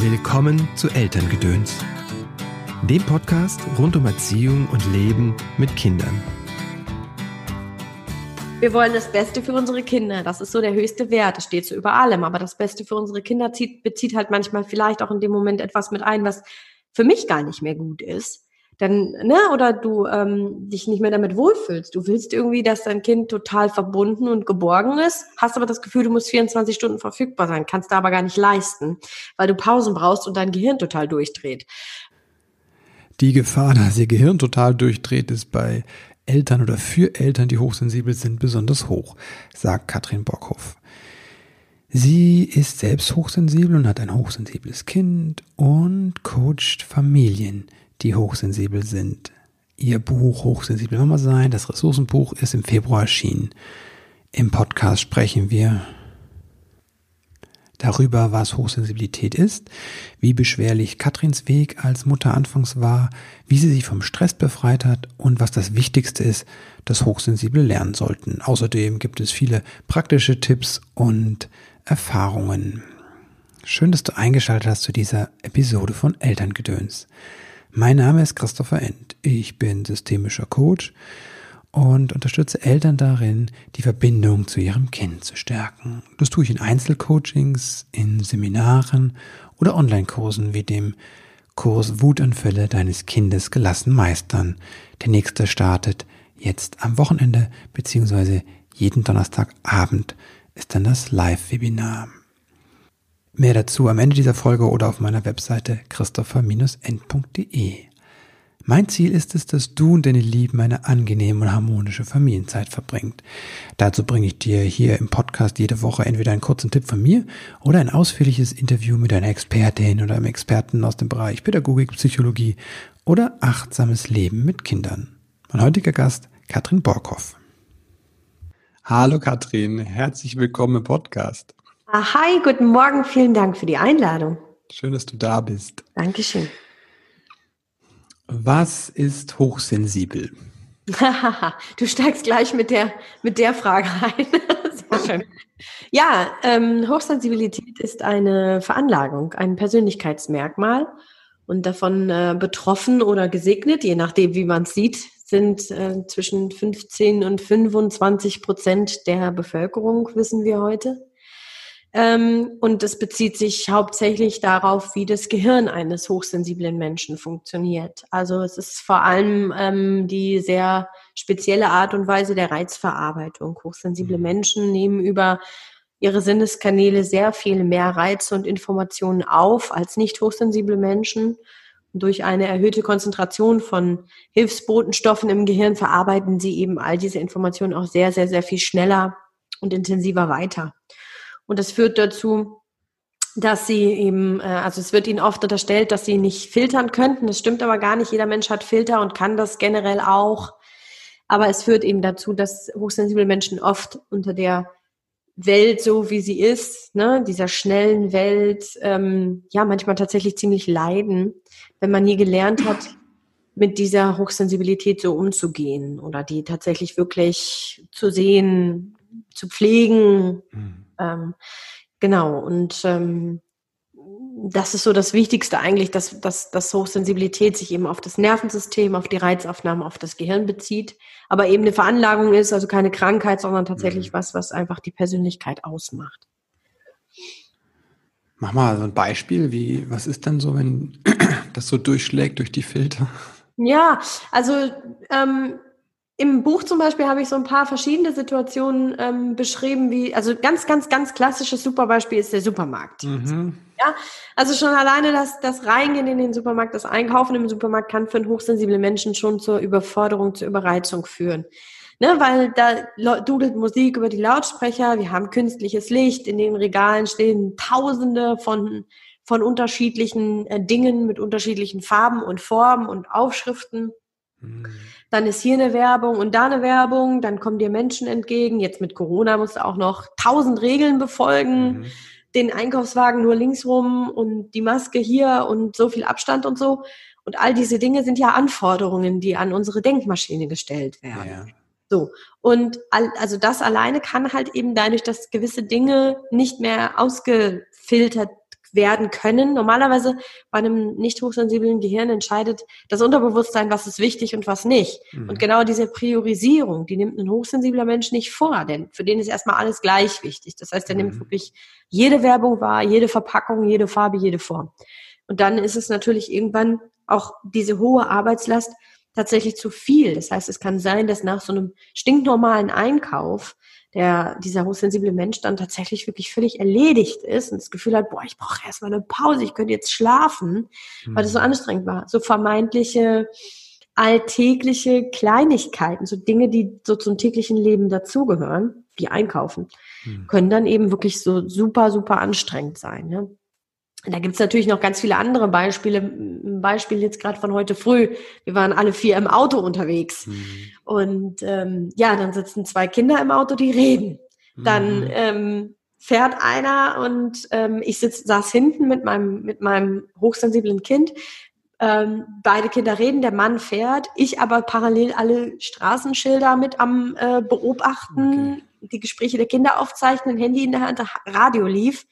Willkommen zu Elterngedöns, dem Podcast rund um Erziehung und Leben mit Kindern. Wir wollen das Beste für unsere Kinder. Das ist so der höchste Wert. Das steht so über allem. Aber das Beste für unsere Kinder zieht, bezieht halt manchmal vielleicht auch in dem Moment etwas mit ein, was für mich gar nicht mehr gut ist dann, ne, oder du ähm, dich nicht mehr damit wohlfühlst. Du willst irgendwie, dass dein Kind total verbunden und geborgen ist, hast aber das Gefühl, du musst 24 Stunden verfügbar sein, kannst da aber gar nicht leisten, weil du Pausen brauchst und dein Gehirn total durchdreht. Die Gefahr, dass ihr Gehirn total durchdreht, ist bei Eltern oder für Eltern, die hochsensibel sind, besonders hoch, sagt Katrin Bockhoff. Sie ist selbst hochsensibel und hat ein hochsensibles Kind und coacht Familien, die hochsensibel sind. Ihr Buch Hochsensibel Mama sein, das Ressourcenbuch, ist im Februar erschienen. Im Podcast sprechen wir darüber, was Hochsensibilität ist, wie beschwerlich Katrins Weg als Mutter anfangs war, wie sie sich vom Stress befreit hat und was das Wichtigste ist, das Hochsensible lernen sollten. Außerdem gibt es viele praktische Tipps und Erfahrungen. Schön, dass du eingeschaltet hast zu dieser Episode von Elterngedöns. Mein Name ist Christopher End. Ich bin systemischer Coach und unterstütze Eltern darin, die Verbindung zu ihrem Kind zu stärken. Das tue ich in Einzelcoachings, in Seminaren oder Online-Kursen wie dem Kurs Wutanfälle deines Kindes gelassen meistern. Der nächste startet jetzt am Wochenende beziehungsweise jeden Donnerstagabend ist dann das Live-Webinar. Mehr dazu am Ende dieser Folge oder auf meiner Webseite christopher-end.de. Mein Ziel ist es, dass du und deine Lieben eine angenehme und harmonische Familienzeit verbringt. Dazu bringe ich dir hier im Podcast jede Woche entweder einen kurzen Tipp von mir oder ein ausführliches Interview mit einer Expertin oder einem Experten aus dem Bereich Pädagogik, Psychologie oder achtsames Leben mit Kindern. Mein heutiger Gast, Katrin Borkhoff. Hallo Katrin, herzlich willkommen im Podcast. Ah, hi, guten Morgen, vielen Dank für die Einladung. Schön, dass du da bist. Dankeschön. Was ist hochsensibel? du steigst gleich mit der, mit der Frage ein. Sehr schön. Ja, ähm, Hochsensibilität ist eine Veranlagung, ein Persönlichkeitsmerkmal. Und davon äh, betroffen oder gesegnet, je nachdem, wie man es sieht, sind äh, zwischen 15 und 25 Prozent der Bevölkerung, wissen wir heute. Ähm, und es bezieht sich hauptsächlich darauf, wie das Gehirn eines hochsensiblen Menschen funktioniert. Also es ist vor allem ähm, die sehr spezielle Art und Weise der Reizverarbeitung. Hochsensible mhm. Menschen nehmen über ihre Sinneskanäle sehr viel mehr Reize und Informationen auf als nicht hochsensible Menschen. Und durch eine erhöhte Konzentration von Hilfsbotenstoffen im Gehirn verarbeiten sie eben all diese Informationen auch sehr, sehr, sehr viel schneller und intensiver weiter. Und das führt dazu, dass sie eben, äh, also es wird ihnen oft unterstellt, dass sie nicht filtern könnten. Das stimmt aber gar nicht. Jeder Mensch hat Filter und kann das generell auch. Aber es führt eben dazu, dass hochsensible Menschen oft unter der Welt so wie sie ist, ne, dieser schnellen Welt, ähm, ja, manchmal tatsächlich ziemlich leiden, wenn man nie gelernt hat, mit dieser Hochsensibilität so umzugehen oder die tatsächlich wirklich zu sehen, zu pflegen. Mhm. Ähm, genau, und ähm, das ist so das Wichtigste eigentlich, dass, dass, dass Hochsensibilität sich eben auf das Nervensystem, auf die Reizaufnahme, auf das Gehirn bezieht, aber eben eine Veranlagung ist, also keine Krankheit, sondern tatsächlich mhm. was, was einfach die Persönlichkeit ausmacht. Mach mal so ein Beispiel, wie, was ist denn so, wenn das so durchschlägt durch die Filter? Ja, also ähm, im Buch zum Beispiel habe ich so ein paar verschiedene Situationen ähm, beschrieben, wie, also ganz, ganz, ganz klassisches Superbeispiel ist der Supermarkt. Mhm. Ja, also schon alleine das, das Reingehen in den Supermarkt, das Einkaufen im Supermarkt kann für einen hochsensiblen Menschen schon zur Überforderung, zur Überreizung führen. Ne, weil da dudelt Musik über die Lautsprecher, wir haben künstliches Licht, in den Regalen stehen Tausende von, von unterschiedlichen äh, Dingen mit unterschiedlichen Farben und Formen und Aufschriften. Mhm dann ist hier eine Werbung und da eine Werbung, dann kommen dir Menschen entgegen. Jetzt mit Corona musst du auch noch tausend Regeln befolgen, mhm. den Einkaufswagen nur links rum und die Maske hier und so viel Abstand und so. Und all diese Dinge sind ja Anforderungen, die an unsere Denkmaschine gestellt werden. Ja. So. Und all, also das alleine kann halt eben dadurch, dass gewisse Dinge nicht mehr ausgefiltert werden können. Normalerweise bei einem nicht hochsensiblen Gehirn entscheidet das Unterbewusstsein, was ist wichtig und was nicht. Mhm. Und genau diese Priorisierung, die nimmt ein hochsensibler Mensch nicht vor, denn für den ist erstmal alles gleich wichtig. Das heißt, er mhm. nimmt wirklich jede Werbung wahr, jede Verpackung, jede Farbe, jede Form. Und dann ist es natürlich irgendwann auch diese hohe Arbeitslast tatsächlich zu viel. Das heißt, es kann sein, dass nach so einem stinknormalen Einkauf der, dieser hochsensible Mensch dann tatsächlich wirklich völlig erledigt ist und das Gefühl hat, boah, ich brauche erstmal eine Pause, ich könnte jetzt schlafen, mhm. weil das so mhm. anstrengend war. So vermeintliche alltägliche Kleinigkeiten, so Dinge, die so zum täglichen Leben dazugehören, wie einkaufen, mhm. können dann eben wirklich so super, super anstrengend sein. Ne? Da gibt's natürlich noch ganz viele andere Beispiele. Ein Beispiel jetzt gerade von heute früh. Wir waren alle vier im Auto unterwegs. Mhm. Und ähm, ja, dann sitzen zwei Kinder im Auto, die reden. Dann mhm. ähm, fährt einer und ähm, ich sitz, saß hinten mit meinem, mit meinem hochsensiblen Kind. Ähm, beide Kinder reden, der Mann fährt, ich aber parallel alle Straßenschilder mit am äh, Beobachten, okay. die Gespräche der Kinder aufzeichnen, Handy in der Hand, Radio lief.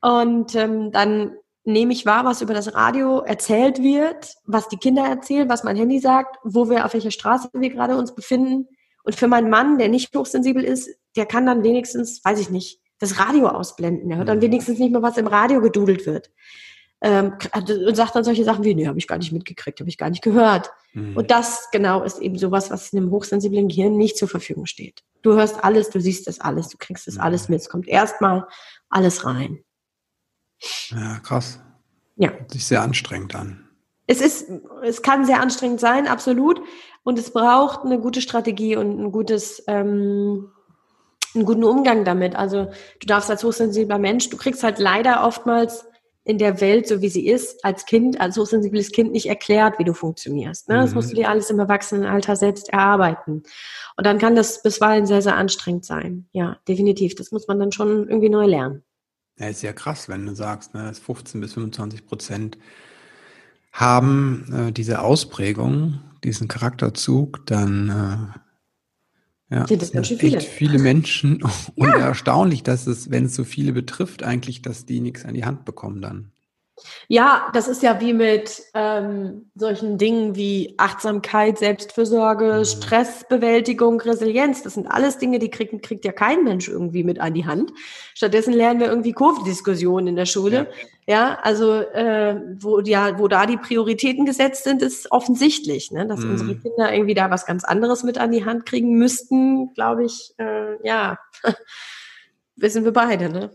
Und ähm, dann nehme ich wahr, was über das Radio erzählt wird, was die Kinder erzählen, was mein Handy sagt, wo wir, auf welcher Straße wir gerade uns befinden. Und für meinen Mann, der nicht hochsensibel ist, der kann dann wenigstens, weiß ich nicht, das Radio ausblenden. Der hört dann mhm. wenigstens nicht mehr, was im Radio gedudelt wird. Ähm, und sagt dann solche Sachen wie, nee, habe ich gar nicht mitgekriegt, habe ich gar nicht gehört. Mhm. Und das genau ist eben sowas, was in einem hochsensiblen Gehirn nicht zur Verfügung steht. Du hörst alles, du siehst das alles, du kriegst das mhm. alles mit. Es kommt erstmal alles rein. Ja, krass. Ja. Hört sich sehr anstrengend an. Es ist, es kann sehr anstrengend sein, absolut. Und es braucht eine gute Strategie und ein gutes, ähm, einen guten Umgang damit. Also du darfst als hochsensibler Mensch, du kriegst halt leider oftmals in der Welt, so wie sie ist, als Kind, als hochsensibles Kind nicht erklärt, wie du funktionierst. Ne? Das mhm. musst du dir alles im Erwachsenenalter selbst erarbeiten. Und dann kann das bisweilen sehr, sehr anstrengend sein. Ja, definitiv. Das muss man dann schon irgendwie neu lernen. Ja, ist ja krass, wenn du sagst, ne, 15 bis 25 Prozent haben äh, diese Ausprägung, diesen Charakterzug, dann äh, ja, sind das ganz schön viele. viele Menschen und ja. erstaunlich, dass es, wenn es so viele betrifft, eigentlich, dass die nichts an die Hand bekommen dann. Ja, das ist ja wie mit ähm, solchen Dingen wie Achtsamkeit, Selbstfürsorge, mhm. Stressbewältigung, Resilienz. Das sind alles Dinge, die kriegt, kriegt ja kein Mensch irgendwie mit an die Hand. Stattdessen lernen wir irgendwie Kurvendiskussionen in der Schule. Ja, ja also äh, wo, ja, wo da die Prioritäten gesetzt sind, ist offensichtlich, ne? dass mhm. unsere Kinder irgendwie da was ganz anderes mit an die Hand kriegen müssten, glaube ich. Äh, ja, wissen wir beide. Ne?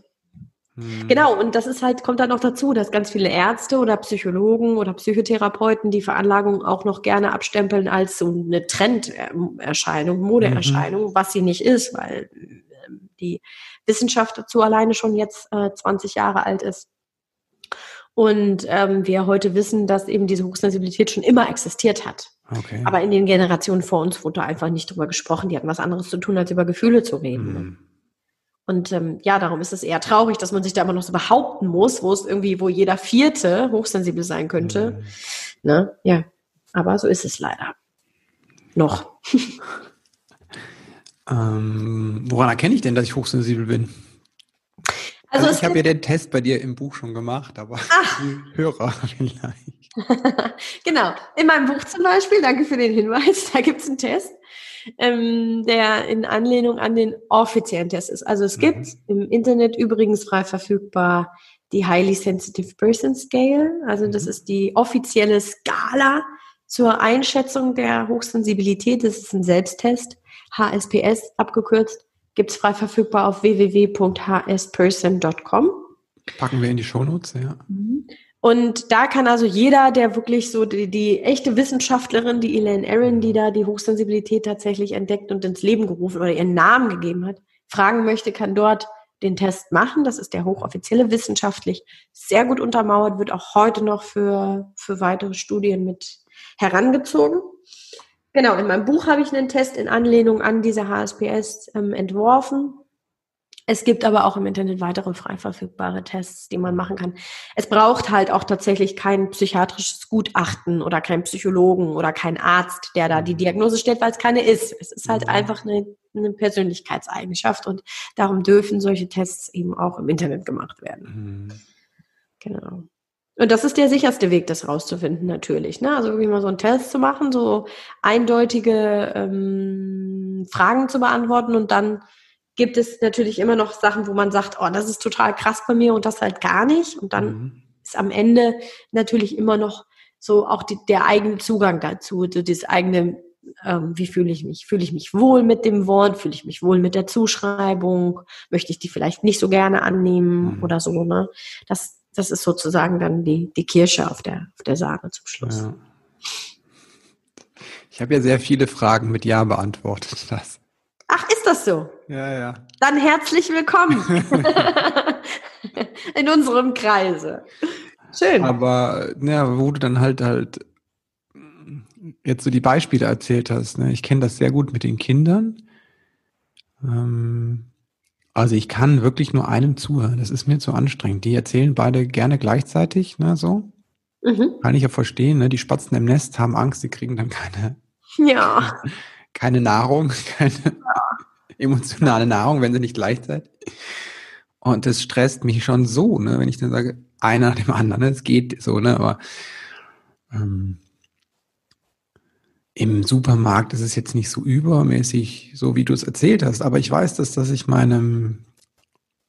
Mhm. Genau, und das ist halt, kommt dann noch dazu, dass ganz viele Ärzte oder Psychologen oder Psychotherapeuten die Veranlagung auch noch gerne abstempeln als so eine Trenderscheinung, Modeerscheinung, mhm. was sie nicht ist, weil ähm, die Wissenschaft dazu alleine schon jetzt äh, 20 Jahre alt ist. Und ähm, wir heute wissen, dass eben diese Hochsensibilität schon immer existiert hat. Okay. Aber in den Generationen vor uns wurde einfach nicht drüber gesprochen. Die hatten was anderes zu tun, als über Gefühle zu reden. Mhm. Und ähm, ja, darum ist es eher traurig, dass man sich da immer noch so behaupten muss, wo es irgendwie, wo jeder Vierte hochsensibel sein könnte. Mhm. Ne? Ja, aber so ist es leider. Noch. ähm, woran erkenne ich denn, dass ich hochsensibel bin? Also, also ich habe ja den Test bei dir im Buch schon gemacht, aber Ach. die Hörer vielleicht. genau. In meinem Buch zum Beispiel, danke für den Hinweis, da gibt es einen Test ähm, der in Anlehnung an den offiziellen Test ist. Also es gibt mhm. im Internet übrigens frei verfügbar die Highly Sensitive Person Scale. Also das mhm. ist die offizielle Skala zur Einschätzung der Hochsensibilität. Das ist ein Selbsttest, HSPS abgekürzt. Gibt es frei verfügbar auf www.hsperson.com. Packen wir in die Shownotes, ja. Mhm. Und da kann also jeder, der wirklich so die, die echte Wissenschaftlerin, die Elaine Aaron, die da die Hochsensibilität tatsächlich entdeckt und ins Leben gerufen oder ihren Namen gegeben hat, fragen möchte, kann dort den Test machen. Das ist der hochoffizielle wissenschaftlich sehr gut untermauert, wird auch heute noch für, für weitere Studien mit herangezogen. Genau, in meinem Buch habe ich einen Test in Anlehnung an diese HSPS ähm, entworfen. Es gibt aber auch im Internet weitere frei verfügbare Tests, die man machen kann. Es braucht halt auch tatsächlich kein psychiatrisches Gutachten oder kein Psychologen oder kein Arzt, der da die mhm. Diagnose stellt, weil es keine ist. Es ist halt mhm. einfach eine, eine Persönlichkeitseigenschaft und darum dürfen solche Tests eben auch im Internet gemacht werden. Mhm. Genau. Und das ist der sicherste Weg, das rauszufinden, natürlich. Ne? Also irgendwie mal so einen Test zu machen, so eindeutige ähm, Fragen zu beantworten und dann gibt es natürlich immer noch Sachen, wo man sagt, oh, das ist total krass bei mir und das halt gar nicht. Und dann mhm. ist am Ende natürlich immer noch so auch die, der eigene Zugang dazu, so das eigene, ähm, wie fühle ich mich? Fühle ich mich wohl mit dem Wort? Fühle ich mich wohl mit der Zuschreibung? Möchte ich die vielleicht nicht so gerne annehmen mhm. oder so, ne? Das, das ist sozusagen dann die, die Kirsche auf der, auf der Sahne zum Schluss. Ja. Ich habe ja sehr viele Fragen mit Ja beantwortet. Das. Ach, ist das so? Ja, ja. Dann herzlich willkommen in unserem Kreise. Schön. Aber ja, wo du dann halt halt jetzt so die Beispiele erzählt hast, ne? ich kenne das sehr gut mit den Kindern. Ähm, also ich kann wirklich nur einem zuhören. Das ist mir zu anstrengend. Die erzählen beide gerne gleichzeitig, ne, so. Mhm. Kann ich ja verstehen, ne? Die Spatzen im Nest haben Angst, die kriegen dann keine, ja. keine Nahrung, keine ja. emotionale Nahrung, wenn sie nicht gleichzeitig. Und das stresst mich schon so, ne, wenn ich dann sage, einer nach dem anderen, ne? es geht so, ne, aber ähm, im Supermarkt ist es jetzt nicht so übermäßig, so wie du es erzählt hast, aber ich weiß, dass, dass ich meinem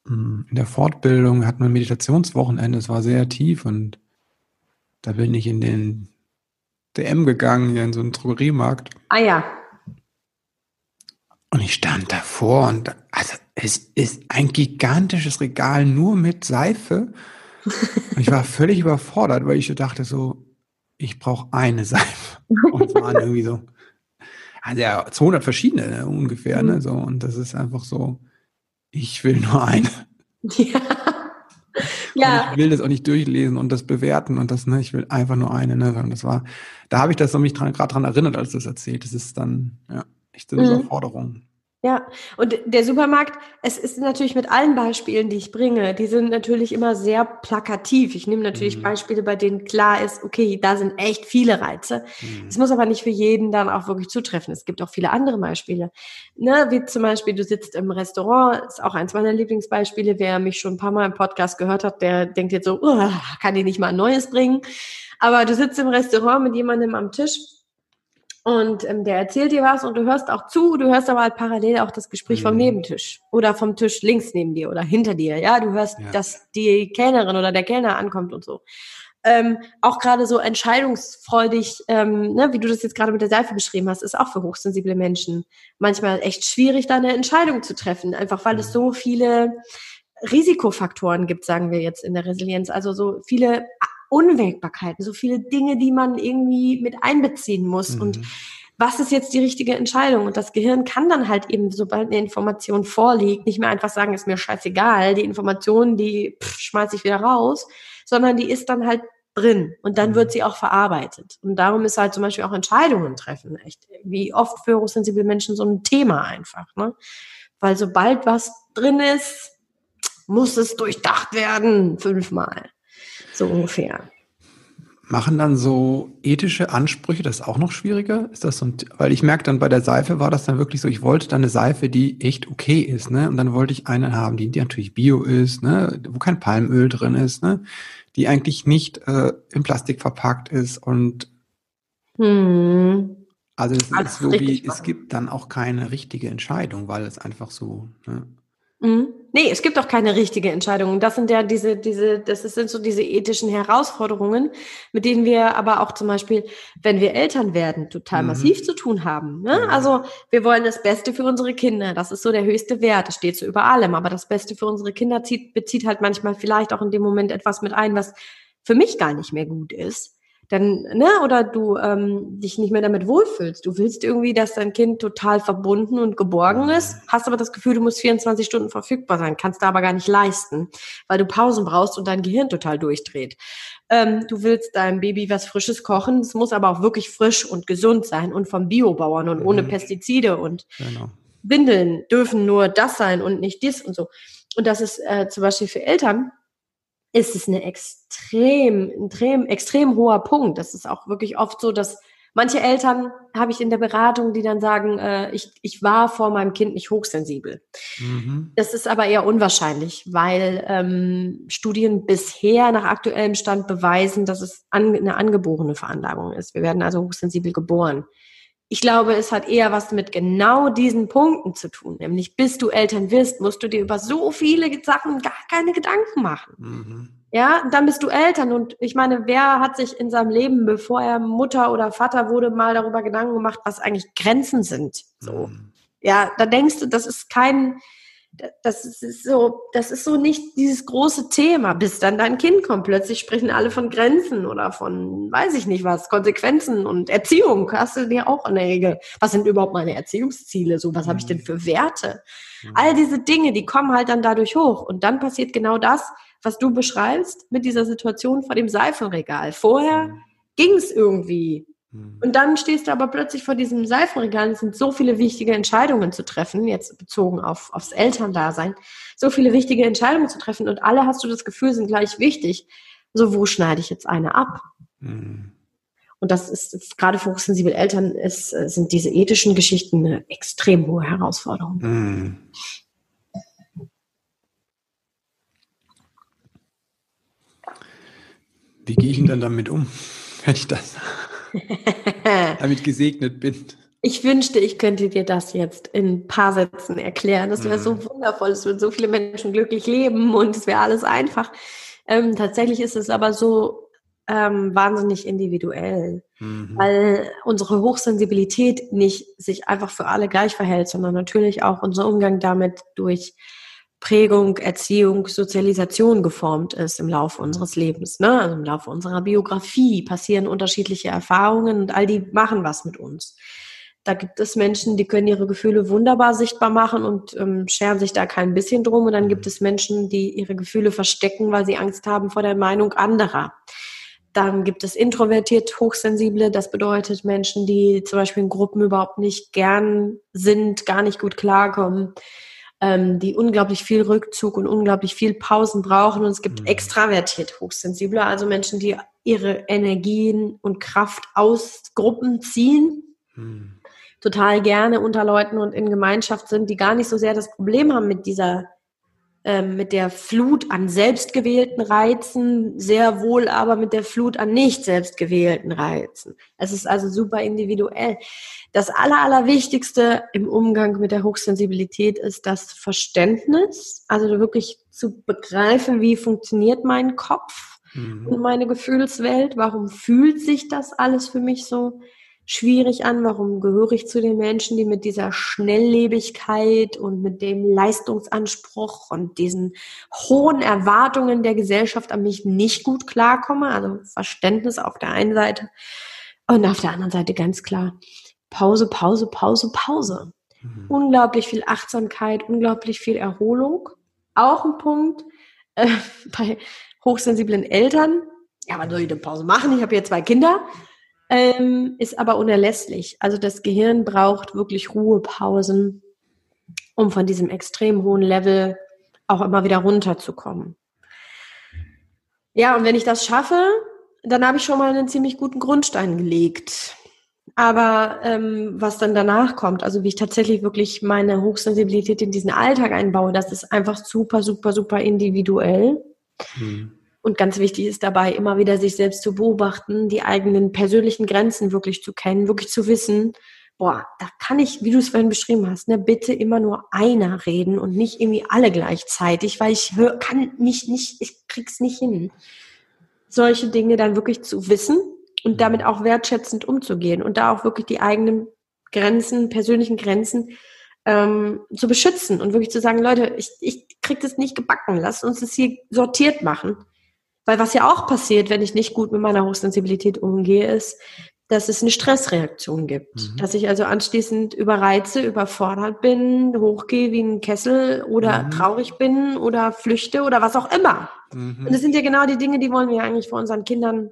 hm, in der Fortbildung hatten wir ein Meditationswochenende, es war sehr tief und da bin ich in den DM gegangen, in so einen Drogeriemarkt. Ah ja. Und ich stand davor und also es ist ein gigantisches Regal nur mit Seife. Und ich war völlig überfordert, weil ich dachte so, ich brauche eine Seife. Und es waren irgendwie so, also ja, 200 verschiedene ne, ungefähr, ne, so. Und das ist einfach so, ich will nur eine. Ja. ja. ich will das auch nicht durchlesen und das bewerten und das, ne, ich will einfach nur eine, ne, und das war, da habe ich das so mich gerade dran erinnert, als du das erzählt. Das ist dann, ja, echt so eine mhm. Überforderung. Ja, und der Supermarkt, es ist natürlich mit allen Beispielen, die ich bringe, die sind natürlich immer sehr plakativ. Ich nehme natürlich mhm. Beispiele, bei denen klar ist, okay, da sind echt viele Reize. Mhm. Es mhm. muss aber nicht für jeden dann auch wirklich zutreffen. Es gibt auch viele andere Beispiele. Ne, wie zum Beispiel, du sitzt im Restaurant, ist auch eins meiner Lieblingsbeispiele. Wer mich schon ein paar Mal im Podcast gehört hat, der denkt jetzt so, kann ich nicht mal ein neues bringen. Aber du sitzt im Restaurant mit jemandem am Tisch und ähm, der erzählt dir was und du hörst auch zu, du hörst aber halt parallel auch das Gespräch mhm. vom Nebentisch oder vom Tisch links neben dir oder hinter dir. Ja, du hörst, ja. dass die Kellnerin oder der Kellner ankommt und so. Ähm, auch gerade so entscheidungsfreudig, ähm, ne, wie du das jetzt gerade mit der Seife beschrieben hast, ist auch für hochsensible Menschen manchmal echt schwierig, da eine Entscheidung zu treffen, einfach weil mhm. es so viele Risikofaktoren gibt, sagen wir jetzt in der Resilienz, also so viele Unwägbarkeiten, so viele Dinge, die man irgendwie mit einbeziehen muss. Mhm. Und was ist jetzt die richtige Entscheidung? Und das Gehirn kann dann halt eben, sobald eine Information vorliegt, nicht mehr einfach sagen, ist mir scheißegal, die Information, die pff, schmeiß ich wieder raus, sondern die ist dann halt drin und dann wird mhm. sie auch verarbeitet. Und darum ist halt zum Beispiel auch Entscheidungen treffen echt, wie oft für hochsensible Menschen so ein Thema einfach, ne? Weil sobald was drin ist, muss es durchdacht werden, fünfmal so ungefähr. Machen dann so ethische Ansprüche das auch noch schwieriger? Ist das so ein, weil ich merke dann bei der Seife war das dann wirklich so, ich wollte dann eine Seife, die echt okay ist, ne? Und dann wollte ich eine haben, die, die natürlich bio ist, ne? Wo kein Palmöl drin ist, ne? Die eigentlich nicht äh, in Plastik verpackt ist und hm. also es ist so wie, es gibt dann auch keine richtige Entscheidung, weil es einfach so, ne? Mhm. Nee, es gibt auch keine richtige Entscheidung. Das sind ja diese, diese, das sind so diese ethischen Herausforderungen, mit denen wir aber auch zum Beispiel, wenn wir Eltern werden, total mhm. massiv zu tun haben. Ne? Ja. Also wir wollen das Beste für unsere Kinder. Das ist so der höchste Wert. Das steht so über allem. Aber das Beste für unsere Kinder zieht, bezieht halt manchmal vielleicht auch in dem Moment etwas mit ein, was für mich gar nicht mehr gut ist dann, ne, oder du ähm, dich nicht mehr damit wohlfühlst. Du willst irgendwie, dass dein Kind total verbunden und geborgen ist, hast aber das Gefühl, du musst 24 Stunden verfügbar sein, kannst da aber gar nicht leisten, weil du Pausen brauchst und dein Gehirn total durchdreht. Ähm, du willst deinem Baby was Frisches kochen, es muss aber auch wirklich frisch und gesund sein und vom Biobauern und mhm. ohne Pestizide und genau. Windeln dürfen nur das sein und nicht dies und so. Und das ist äh, zum Beispiel für Eltern ist es eine extrem, extrem, extrem hoher Punkt. Das ist auch wirklich oft so, dass Manche Eltern habe ich in der Beratung, die dann sagen, äh, ich, ich war vor meinem Kind nicht hochsensibel. Mhm. Das ist aber eher unwahrscheinlich, weil ähm, Studien bisher nach aktuellem Stand beweisen, dass es an, eine angeborene Veranlagung ist. Wir werden also hochsensibel geboren. Ich glaube, es hat eher was mit genau diesen Punkten zu tun. Nämlich, bis du Eltern wirst, musst du dir über so viele Sachen gar keine Gedanken machen. Mhm. Ja, dann bist du Eltern und ich meine, wer hat sich in seinem Leben, bevor er Mutter oder Vater wurde, mal darüber Gedanken gemacht, was eigentlich Grenzen sind? So. Mhm. Ja, da denkst du, das ist kein, das ist so, das ist so nicht dieses große Thema, bis dann dein Kind kommt. Plötzlich sprechen alle von Grenzen oder von, weiß ich nicht was, Konsequenzen und Erziehung. Hast du dir auch in der Regel. Was sind überhaupt meine Erziehungsziele? So, was habe ich denn mhm. für Werte? Mhm. All diese Dinge, die kommen halt dann dadurch hoch. Und dann passiert genau das, was du beschreibst mit dieser Situation vor dem Seifenregal. Vorher mhm. ging es irgendwie. Mhm. Und dann stehst du aber plötzlich vor diesem Seifenregal. Es sind so viele wichtige Entscheidungen zu treffen, jetzt bezogen auf, aufs Elterndasein, so viele wichtige Entscheidungen zu treffen. Und alle hast du das Gefühl, sind gleich wichtig. So, wo schneide ich jetzt eine ab? Mhm. Und das ist gerade für hochsensible Eltern ist, sind diese ethischen Geschichten eine extrem hohe Herausforderung. Mhm. Wie gehe ich denn dann damit um, wenn ich das damit gesegnet bin? Ich wünschte, ich könnte dir das jetzt in ein paar Sätzen erklären. Das wäre mhm. so wundervoll. Es würden so viele Menschen glücklich leben und es wäre alles einfach. Ähm, tatsächlich ist es aber so ähm, wahnsinnig individuell, mhm. weil unsere Hochsensibilität nicht sich einfach für alle gleich verhält, sondern natürlich auch unser Umgang damit durch Prägung, Erziehung, Sozialisation geformt ist im Laufe unseres Lebens. Ne? Also im Laufe unserer Biografie passieren unterschiedliche Erfahrungen und all die machen was mit uns. Da gibt es Menschen, die können ihre Gefühle wunderbar sichtbar machen und ähm, scheren sich da kein bisschen drum. Und dann gibt es Menschen, die ihre Gefühle verstecken, weil sie Angst haben vor der Meinung anderer. Dann gibt es introvertiert Hochsensible. Das bedeutet Menschen, die zum Beispiel in Gruppen überhaupt nicht gern sind, gar nicht gut klarkommen ähm, die unglaublich viel Rückzug und unglaublich viel Pausen brauchen. Und es gibt mhm. extravertiert Hochsensible, also Menschen, die ihre Energien und Kraft aus Gruppen ziehen. Mhm. Total gerne unter Leuten und in Gemeinschaft sind, die gar nicht so sehr das Problem haben mit dieser ähm, mit der Flut an selbstgewählten Reizen, sehr wohl aber mit der Flut an nicht selbstgewählten Reizen. Es ist also super individuell. Das Aller, Allerwichtigste im Umgang mit der Hochsensibilität ist das Verständnis, also wirklich zu begreifen, wie funktioniert mein Kopf mhm. und meine Gefühlswelt, warum fühlt sich das alles für mich so schwierig an. Warum gehöre ich zu den Menschen, die mit dieser Schnelllebigkeit und mit dem Leistungsanspruch und diesen hohen Erwartungen der Gesellschaft an mich nicht gut klarkomme? Also Verständnis auf der einen Seite und auf der anderen Seite ganz klar Pause, Pause, Pause, Pause. Mhm. Unglaublich viel Achtsamkeit, unglaublich viel Erholung. Auch ein Punkt äh, bei hochsensiblen Eltern. Ja, wann soll ich denn Pause machen? Ich habe hier zwei Kinder ähm, ist aber unerlässlich. Also das Gehirn braucht wirklich Ruhepausen, um von diesem extrem hohen Level auch immer wieder runterzukommen. Ja, und wenn ich das schaffe, dann habe ich schon mal einen ziemlich guten Grundstein gelegt. Aber ähm, was dann danach kommt, also wie ich tatsächlich wirklich meine Hochsensibilität in diesen Alltag einbaue, das ist einfach super, super, super individuell. Mhm. Und ganz wichtig ist dabei, immer wieder sich selbst zu beobachten, die eigenen persönlichen Grenzen wirklich zu kennen, wirklich zu wissen, boah, da kann ich, wie du es vorhin beschrieben hast, ne, bitte immer nur einer reden und nicht irgendwie alle gleichzeitig, weil ich hör, kann mich nicht, ich krieg's nicht hin. Solche Dinge dann wirklich zu wissen und damit auch wertschätzend umzugehen und da auch wirklich die eigenen Grenzen, persönlichen Grenzen ähm, zu beschützen und wirklich zu sagen, Leute, ich, ich krieg das nicht gebacken, lasst uns das hier sortiert machen. Weil was ja auch passiert, wenn ich nicht gut mit meiner Hochsensibilität umgehe, ist, dass es eine Stressreaktion gibt. Mhm. Dass ich also anschließend überreize, überfordert bin, hochgehe wie ein Kessel oder mhm. traurig bin oder flüchte oder was auch immer. Mhm. Und das sind ja genau die Dinge, die wollen wir eigentlich vor unseren Kindern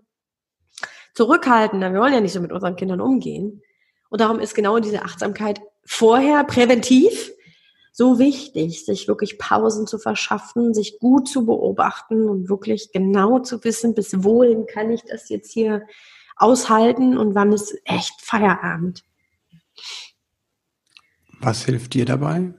zurückhalten. Wir wollen ja nicht so mit unseren Kindern umgehen. Und darum ist genau diese Achtsamkeit vorher präventiv so wichtig, sich wirklich Pausen zu verschaffen, sich gut zu beobachten und wirklich genau zu wissen, bis wohin kann ich das jetzt hier aushalten und wann ist echt Feierabend. Was hilft dir dabei?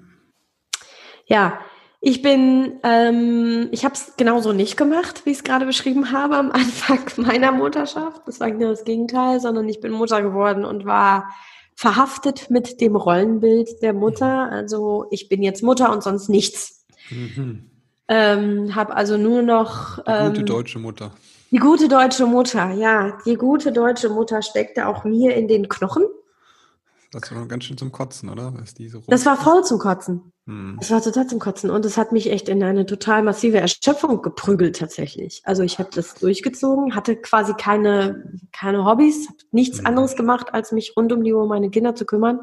Ja, ich bin, ähm, ich habe es genauso nicht gemacht, wie ich es gerade beschrieben habe am Anfang meiner Mutterschaft. Das war genau das Gegenteil, sondern ich bin Mutter geworden und war verhaftet mit dem Rollenbild der Mutter. Also ich bin jetzt Mutter und sonst nichts. Mhm. Ähm, habe also nur noch die gute ähm, deutsche Mutter. Die gute deutsche Mutter, ja, die gute deutsche Mutter steckte auch mir in den Knochen. Das war ganz schön zum Kotzen, oder? das war voll zum Kotzen. Hm. Das war total zum Kotzen und es hat mich echt in eine total massive Erschöpfung geprügelt tatsächlich. Also ich habe das durchgezogen, hatte quasi keine, keine Hobbys, habe nichts hm. anderes gemacht, als mich rund um die Uhr um meine Kinder zu kümmern.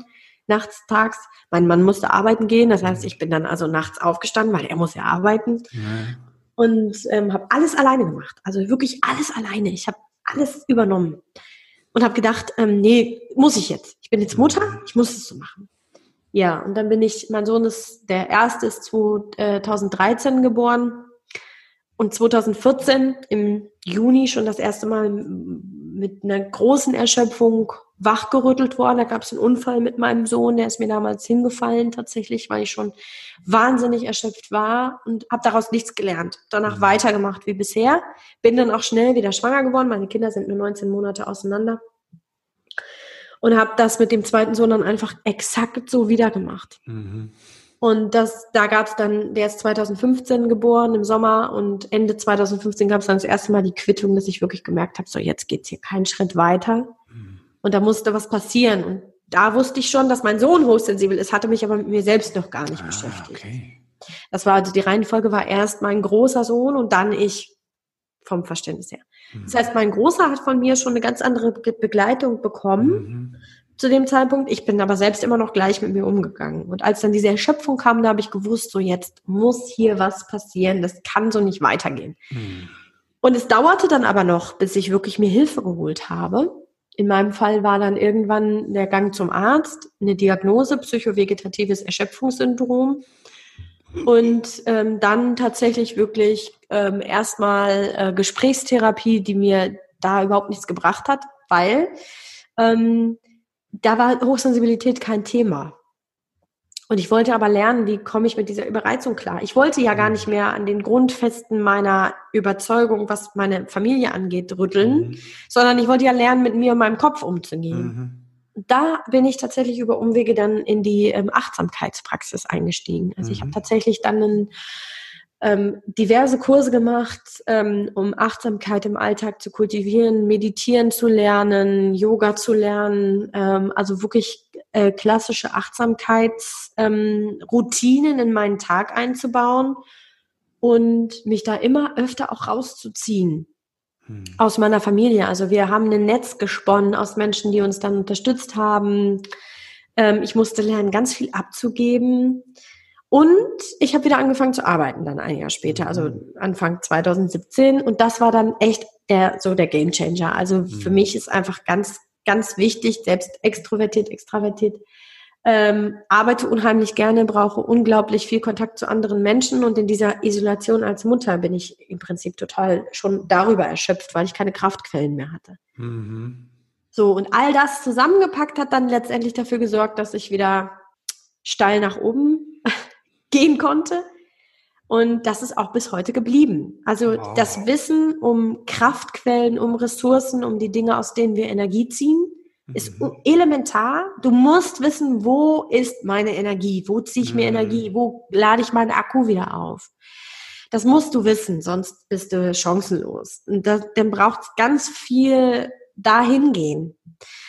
Nachts, tags. Mein Mann musste arbeiten gehen, das heißt, hm. ich bin dann also nachts aufgestanden, weil er muss ja arbeiten. Ja. Und ähm, habe alles alleine gemacht. Also wirklich alles alleine. Ich habe alles übernommen und habe gedacht, ähm, nee, muss ich jetzt. Ich bin jetzt Mutter, ich muss es so machen. Ja, und dann bin ich, mein Sohn ist, der erste ist 2013 geboren und 2014 im Juni schon das erste Mal mit einer großen Erschöpfung wachgerüttelt worden. Da gab es einen Unfall mit meinem Sohn, der ist mir damals hingefallen tatsächlich, weil ich schon wahnsinnig erschöpft war und habe daraus nichts gelernt. Danach mhm. weitergemacht wie bisher. Bin dann auch schnell wieder schwanger geworden. Meine Kinder sind nur 19 Monate auseinander und habe das mit dem zweiten Sohn dann einfach exakt so wieder gemacht. Mhm. Und das, da gab es dann, der ist 2015 geboren im Sommer und Ende 2015 gab es dann das erste Mal die Quittung, dass ich wirklich gemerkt habe, so jetzt geht's hier keinen Schritt weiter. Mhm. Und da musste was passieren. Und da wusste ich schon, dass mein Sohn hochsensibel ist, hatte mich aber mit mir selbst noch gar nicht ah, beschäftigt. Okay. Das war, also die Reihenfolge war erst mein großer Sohn und dann ich vom Verständnis her. Das heißt, mein Großer hat von mir schon eine ganz andere Begleitung bekommen mhm. zu dem Zeitpunkt. Ich bin aber selbst immer noch gleich mit mir umgegangen. Und als dann diese Erschöpfung kam, da habe ich gewusst, so jetzt muss hier was passieren. Das kann so nicht weitergehen. Mhm. Und es dauerte dann aber noch, bis ich wirklich mir Hilfe geholt habe. In meinem Fall war dann irgendwann der Gang zum Arzt, eine Diagnose, psychovegetatives Erschöpfungssyndrom. Und ähm, dann tatsächlich wirklich ähm, erstmal äh, Gesprächstherapie, die mir da überhaupt nichts gebracht hat, weil ähm, da war Hochsensibilität kein Thema. Und ich wollte aber lernen, wie komme ich mit dieser Überreizung klar. Ich wollte ja gar nicht mehr an den Grundfesten meiner Überzeugung, was meine Familie angeht, rütteln, mhm. sondern ich wollte ja lernen, mit mir und meinem Kopf umzugehen. Mhm da bin ich tatsächlich über Umwege dann in die ähm, Achtsamkeitspraxis eingestiegen. Also mhm. ich habe tatsächlich dann einen, ähm, diverse Kurse gemacht, ähm, um Achtsamkeit im Alltag zu kultivieren, meditieren zu lernen, Yoga zu lernen, ähm, also wirklich äh, klassische Achtsamkeitsroutinen ähm, in meinen Tag einzubauen und mich da immer öfter auch rauszuziehen hm. aus meiner Familie. Also wir haben ein Netz gesponnen aus Menschen, die uns dann unterstützt haben. Ähm, ich musste lernen, ganz viel abzugeben. Und ich habe wieder angefangen zu arbeiten dann ein Jahr später, also hm. Anfang 2017. Und das war dann echt der, so der Gamechanger. Also für hm. mich ist einfach ganz, ganz wichtig, selbst extrovertiert, extravertiert, ähm, arbeite unheimlich gerne, brauche unglaublich viel Kontakt zu anderen Menschen und in dieser Isolation als Mutter bin ich im Prinzip total schon darüber erschöpft, weil ich keine Kraftquellen mehr hatte. Mhm. So, und all das zusammengepackt hat dann letztendlich dafür gesorgt, dass ich wieder steil nach oben gehen konnte. Und das ist auch bis heute geblieben. Also wow. das Wissen um Kraftquellen, um Ressourcen, um die Dinge, aus denen wir Energie ziehen, ist mhm. elementar. Du musst wissen, wo ist meine Energie? Wo ziehe ich mir mhm. Energie? Wo lade ich meinen Akku wieder auf? Das musst du wissen, sonst bist du chancenlos. Und das, dann braucht es ganz viel dahin gehen.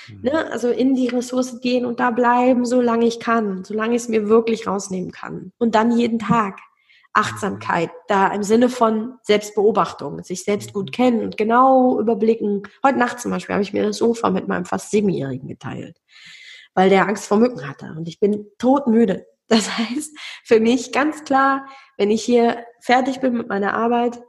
Mhm. Ne? Also in die Ressource gehen und da bleiben, solange ich kann, solange ich es mir wirklich rausnehmen kann. Und dann jeden Tag. Achtsamkeit, da im Sinne von Selbstbeobachtung, sich selbst gut kennen und genau überblicken. Heute Nacht zum Beispiel habe ich mir das Sofa mit meinem fast Siebenjährigen geteilt, weil der Angst vor Mücken hatte und ich bin todmüde. Das heißt, für mich ganz klar, wenn ich hier fertig bin mit meiner Arbeit,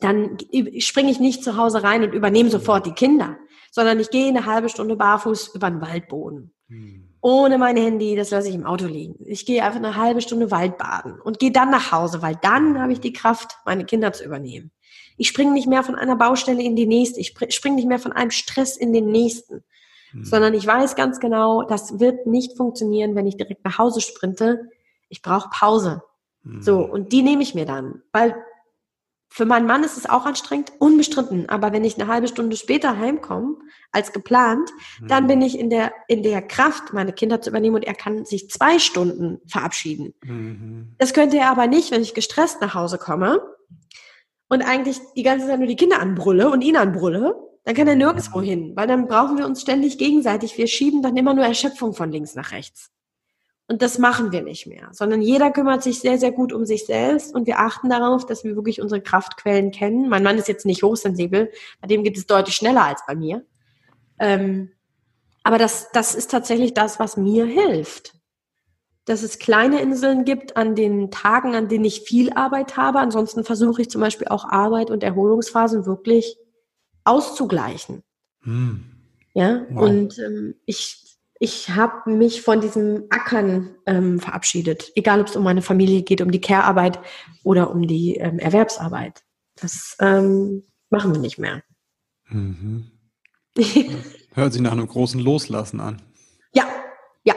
dann springe ich nicht zu Hause rein und übernehme sofort die Kinder, sondern ich gehe eine halbe Stunde barfuß über den Waldboden. Hm ohne mein Handy, das lasse ich im Auto liegen. Ich gehe einfach eine halbe Stunde Waldbaden und gehe dann nach Hause, weil dann habe ich die Kraft, meine Kinder zu übernehmen. Ich springe nicht mehr von einer Baustelle in die nächste. Ich springe nicht mehr von einem Stress in den nächsten. Mhm. Sondern ich weiß ganz genau, das wird nicht funktionieren, wenn ich direkt nach Hause sprinte. Ich brauche Pause. Mhm. So, und die nehme ich mir dann. Weil für meinen Mann ist es auch anstrengend, unbestritten. Aber wenn ich eine halbe Stunde später heimkomme als geplant, mhm. dann bin ich in der, in der Kraft, meine Kinder zu übernehmen und er kann sich zwei Stunden verabschieden. Mhm. Das könnte er aber nicht, wenn ich gestresst nach Hause komme und eigentlich die ganze Zeit nur die Kinder anbrülle und ihn anbrülle. Dann kann er nirgendwo hin, weil dann brauchen wir uns ständig gegenseitig. Wir schieben dann immer nur Erschöpfung von links nach rechts. Und das machen wir nicht mehr, sondern jeder kümmert sich sehr, sehr gut um sich selbst und wir achten darauf, dass wir wirklich unsere Kraftquellen kennen. Mein Mann ist jetzt nicht hochsensibel, bei dem geht es deutlich schneller als bei mir. Ähm, aber das, das ist tatsächlich das, was mir hilft. Dass es kleine Inseln gibt an den Tagen, an denen ich viel Arbeit habe. Ansonsten versuche ich zum Beispiel auch Arbeit und Erholungsphasen wirklich auszugleichen. Hm. Ja, wow. und ähm, ich ich habe mich von diesem Ackern ähm, verabschiedet. Egal, ob es um meine Familie geht, um die Care-Arbeit oder um die ähm, Erwerbsarbeit. Das ähm, machen wir nicht mehr. Mhm. Hört sich nach einem großen Loslassen an. Ja, ja,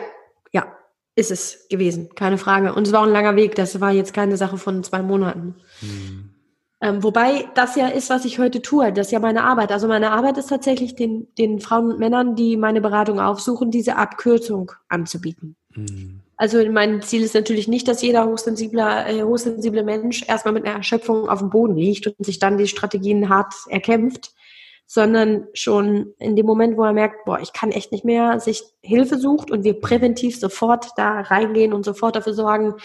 ja, ist es gewesen, keine Frage. Und es war ein langer Weg. Das war jetzt keine Sache von zwei Monaten. Mhm. Ähm, wobei das ja ist, was ich heute tue. Das ist ja meine Arbeit. Also meine Arbeit ist tatsächlich den, den Frauen und Männern, die meine Beratung aufsuchen, diese Abkürzung anzubieten. Mhm. Also mein Ziel ist natürlich nicht, dass jeder hochsensibler, äh, hochsensible Mensch erstmal mit einer Erschöpfung auf dem Boden liegt und sich dann die Strategien hart erkämpft, sondern schon in dem Moment, wo er merkt, boah, ich kann echt nicht mehr, sich Hilfe sucht und wir präventiv sofort da reingehen und sofort dafür sorgen,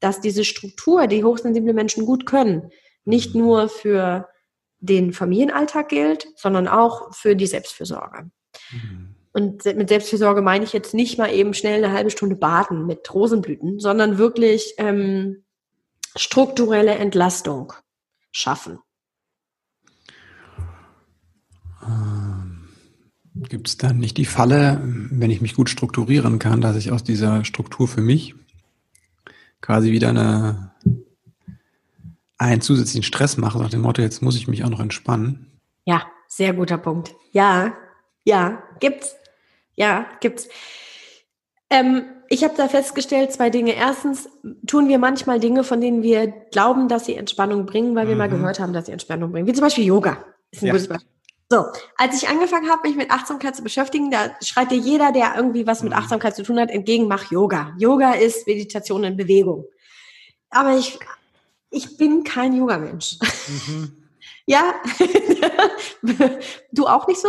dass diese Struktur, die hochsensible Menschen gut können, nicht nur für den Familienalltag gilt, sondern auch für die Selbstfürsorge. Mhm. Und mit Selbstfürsorge meine ich jetzt nicht mal eben schnell eine halbe Stunde baden mit Rosenblüten, sondern wirklich ähm, strukturelle Entlastung schaffen. Ähm, Gibt es dann nicht die Falle, wenn ich mich gut strukturieren kann, dass ich aus dieser Struktur für mich quasi wieder eine einen zusätzlichen Stress mache, nach dem Motto, jetzt muss ich mich auch noch entspannen. Ja, sehr guter Punkt. Ja, ja, gibt's. Ja, gibt's. Ähm, ich habe da festgestellt, zwei Dinge. Erstens tun wir manchmal Dinge, von denen wir glauben, dass sie Entspannung bringen, weil wir mhm. mal gehört haben, dass sie Entspannung bringen. Wie zum Beispiel Yoga. Ist ein ja. gutes Beispiel. So, als ich angefangen habe, mich mit Achtsamkeit zu beschäftigen, da schreit dir jeder, der irgendwie was mit mhm. Achtsamkeit zu tun hat, entgegen, mach Yoga. Yoga ist Meditation in Bewegung. Aber ich ich bin kein Yoga-Mensch. Mhm. Ja? du auch nicht so?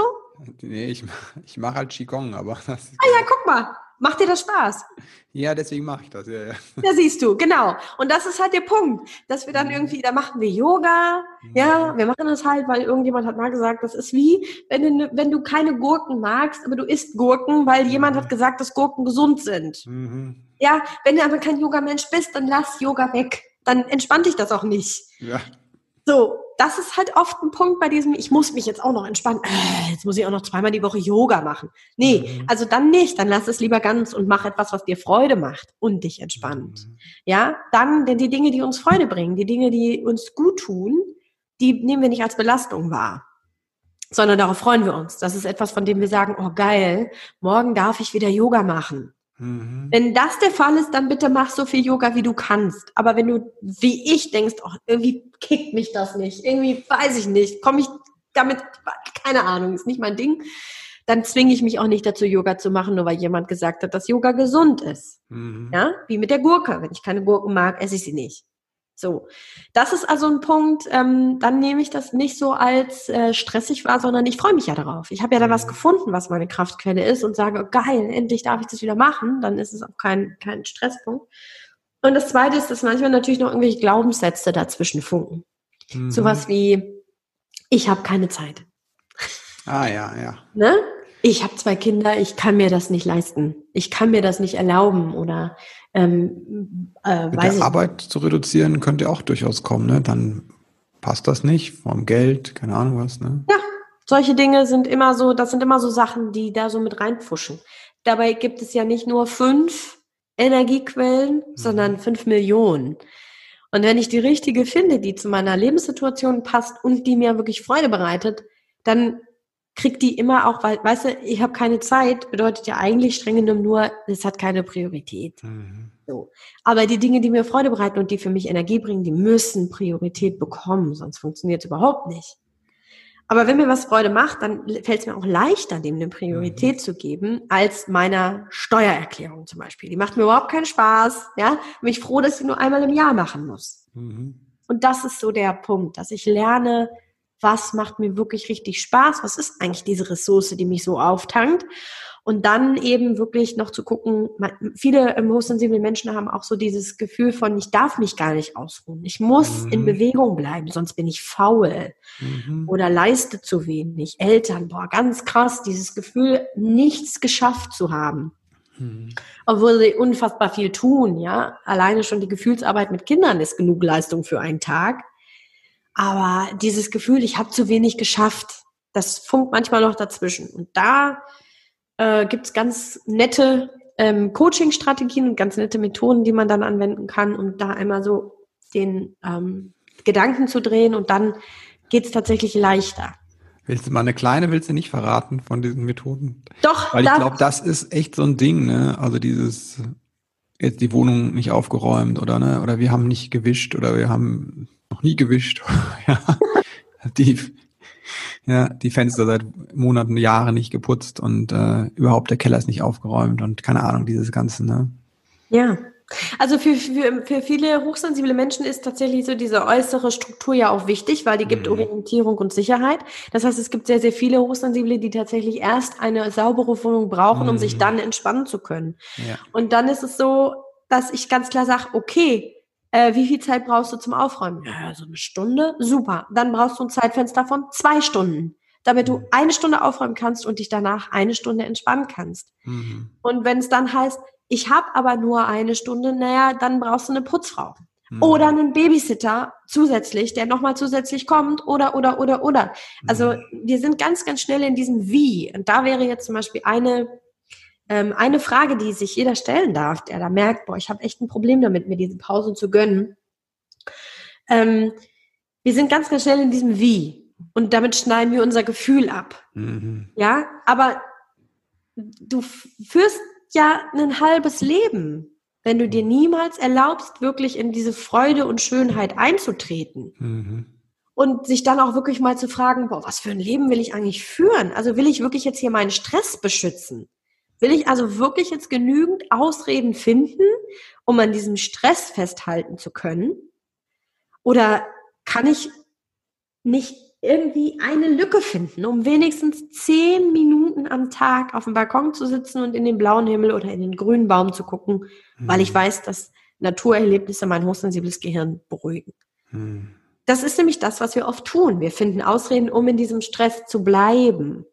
Nee, ich, ich mache halt Qigong, aber das Ah ja, guck mal. Macht dir das Spaß? Ja, deswegen mache ich das, ja, ja. Da siehst du, genau. Und das ist halt der Punkt, dass wir dann mhm. irgendwie, da machen wir Yoga, ja, mhm. wir machen das halt, weil irgendjemand hat mal gesagt, das ist wie, wenn du, wenn du keine Gurken magst, aber du isst Gurken, weil jemand hat gesagt, dass Gurken gesund sind. Mhm. Ja, wenn du aber kein Yoga-Mensch bist, dann lass Yoga weg dann entspannt dich das auch nicht. Ja. So, das ist halt oft ein Punkt bei diesem, ich muss mich jetzt auch noch entspannen. Äh, jetzt muss ich auch noch zweimal die Woche Yoga machen. Nee, mhm. also dann nicht. Dann lass es lieber ganz und mach etwas, was dir Freude macht und dich entspannt. Mhm. Ja, dann, denn die Dinge, die uns Freude bringen, die Dinge, die uns gut tun, die nehmen wir nicht als Belastung wahr sondern darauf freuen wir uns. Das ist etwas, von dem wir sagen, oh geil, morgen darf ich wieder Yoga machen. Mhm. Wenn das der Fall ist, dann bitte mach so viel Yoga, wie du kannst. Aber wenn du, wie ich, denkst, oh, irgendwie kickt mich das nicht, irgendwie weiß ich nicht, komme ich damit, keine Ahnung, ist nicht mein Ding, dann zwinge ich mich auch nicht dazu, Yoga zu machen, nur weil jemand gesagt hat, dass Yoga gesund ist. Mhm. Ja, wie mit der Gurke. Wenn ich keine Gurken mag, esse ich sie nicht. So, das ist also ein Punkt, ähm, dann nehme ich das nicht so als äh, stressig wahr, sondern ich freue mich ja darauf. Ich habe ja da was mhm. gefunden, was meine Kraftquelle ist und sage, oh, geil, endlich darf ich das wieder machen, dann ist es auch kein, kein Stresspunkt. Und das Zweite ist, dass manchmal natürlich noch irgendwelche Glaubenssätze dazwischen funken. Mhm. Sowas wie, ich habe keine Zeit. Ah ja, ja. Ne? Ich habe zwei Kinder, ich kann mir das nicht leisten. Ich kann mir das nicht erlauben oder ähm, äh, der Arbeit zu reduzieren könnte auch durchaus kommen, ne? Dann passt das nicht, vom Geld, keine Ahnung was, ne? Ja, solche Dinge sind immer so, das sind immer so Sachen, die da so mit reinpfuschen. Dabei gibt es ja nicht nur fünf Energiequellen, mhm. sondern fünf Millionen. Und wenn ich die richtige finde, die zu meiner Lebenssituation passt und die mir wirklich Freude bereitet, dann kriegt die immer auch, weil, weißt du, ich habe keine Zeit, bedeutet ja eigentlich streng genommen nur, es hat keine Priorität. Mhm. So. Aber die Dinge, die mir Freude bereiten und die für mich Energie bringen, die müssen Priorität bekommen, sonst funktioniert es überhaupt nicht. Aber wenn mir was Freude macht, dann fällt es mir auch leichter, dem eine Priorität mhm. zu geben, als meiner Steuererklärung zum Beispiel. Die macht mir überhaupt keinen Spaß. Ja, bin ich froh, dass ich nur einmal im Jahr machen muss. Mhm. Und das ist so der Punkt, dass ich lerne, was macht mir wirklich richtig Spaß, was ist eigentlich diese Ressource, die mich so auftankt. Und dann eben wirklich noch zu gucken, viele ähm, hochsensible Menschen haben auch so dieses Gefühl von, ich darf mich gar nicht ausruhen. Ich muss mhm. in Bewegung bleiben, sonst bin ich faul mhm. oder leiste zu wenig. Eltern, boah, ganz krass, dieses Gefühl, nichts geschafft zu haben. Mhm. Obwohl sie unfassbar viel tun, ja. Alleine schon die Gefühlsarbeit mit Kindern ist genug Leistung für einen Tag. Aber dieses Gefühl, ich habe zu wenig geschafft, das funkt manchmal noch dazwischen. Und da äh, gibt es ganz nette ähm, Coaching-Strategien und ganz nette Methoden, die man dann anwenden kann, um da einmal so den ähm, Gedanken zu drehen und dann geht es tatsächlich leichter. Willst du mal eine kleine, willst du nicht verraten von diesen Methoden? Doch. Weil ich glaube, das ist echt so ein Ding, ne? Also dieses jetzt die Wohnung nicht aufgeräumt oder ne, oder wir haben nicht gewischt oder wir haben noch nie gewischt. ja. Die, ja, die Fenster seit Monaten, Jahren nicht geputzt und äh, überhaupt der Keller ist nicht aufgeräumt und keine Ahnung, dieses Ganze, ne? Ja. Also für, für, für viele hochsensible Menschen ist tatsächlich so diese äußere Struktur ja auch wichtig, weil die gibt mhm. Orientierung und Sicherheit. Das heißt, es gibt sehr, sehr viele Hochsensible, die tatsächlich erst eine saubere Wohnung brauchen, mhm. um sich mhm. dann entspannen zu können. Ja. Und dann ist es so, dass ich ganz klar sage, okay, äh, wie viel Zeit brauchst du zum Aufräumen? Ja, so eine Stunde. Super. Dann brauchst du ein Zeitfenster von zwei Stunden, damit du mhm. eine Stunde aufräumen kannst und dich danach eine Stunde entspannen kannst. Mhm. Und wenn es dann heißt, ich habe aber nur eine Stunde, naja, dann brauchst du eine Putzfrau. Mhm. Oder einen Babysitter zusätzlich, der nochmal zusätzlich kommt, oder, oder, oder, oder. Also mhm. wir sind ganz, ganz schnell in diesem Wie. Und da wäre jetzt zum Beispiel eine ähm, eine Frage, die sich jeder stellen darf, der da merkt, boah, ich habe echt ein Problem damit, mir diese Pausen zu gönnen. Ähm, wir sind ganz, ganz schnell in diesem Wie. Und damit schneiden wir unser Gefühl ab. Mhm. Ja, aber du führst ja ein halbes Leben, wenn du dir niemals erlaubst, wirklich in diese Freude und Schönheit einzutreten. Mhm. Und sich dann auch wirklich mal zu fragen, boah, was für ein Leben will ich eigentlich führen? Also will ich wirklich jetzt hier meinen Stress beschützen? Will ich also wirklich jetzt genügend Ausreden finden, um an diesem Stress festhalten zu können? Oder kann ich nicht irgendwie eine Lücke finden, um wenigstens zehn Minuten am Tag auf dem Balkon zu sitzen und in den blauen Himmel oder in den grünen Baum zu gucken, mhm. weil ich mhm. weiß, dass Naturerlebnisse mein hochsensibles Gehirn beruhigen. Mhm. Das ist nämlich das, was wir oft tun. Wir finden Ausreden, um in diesem Stress zu bleiben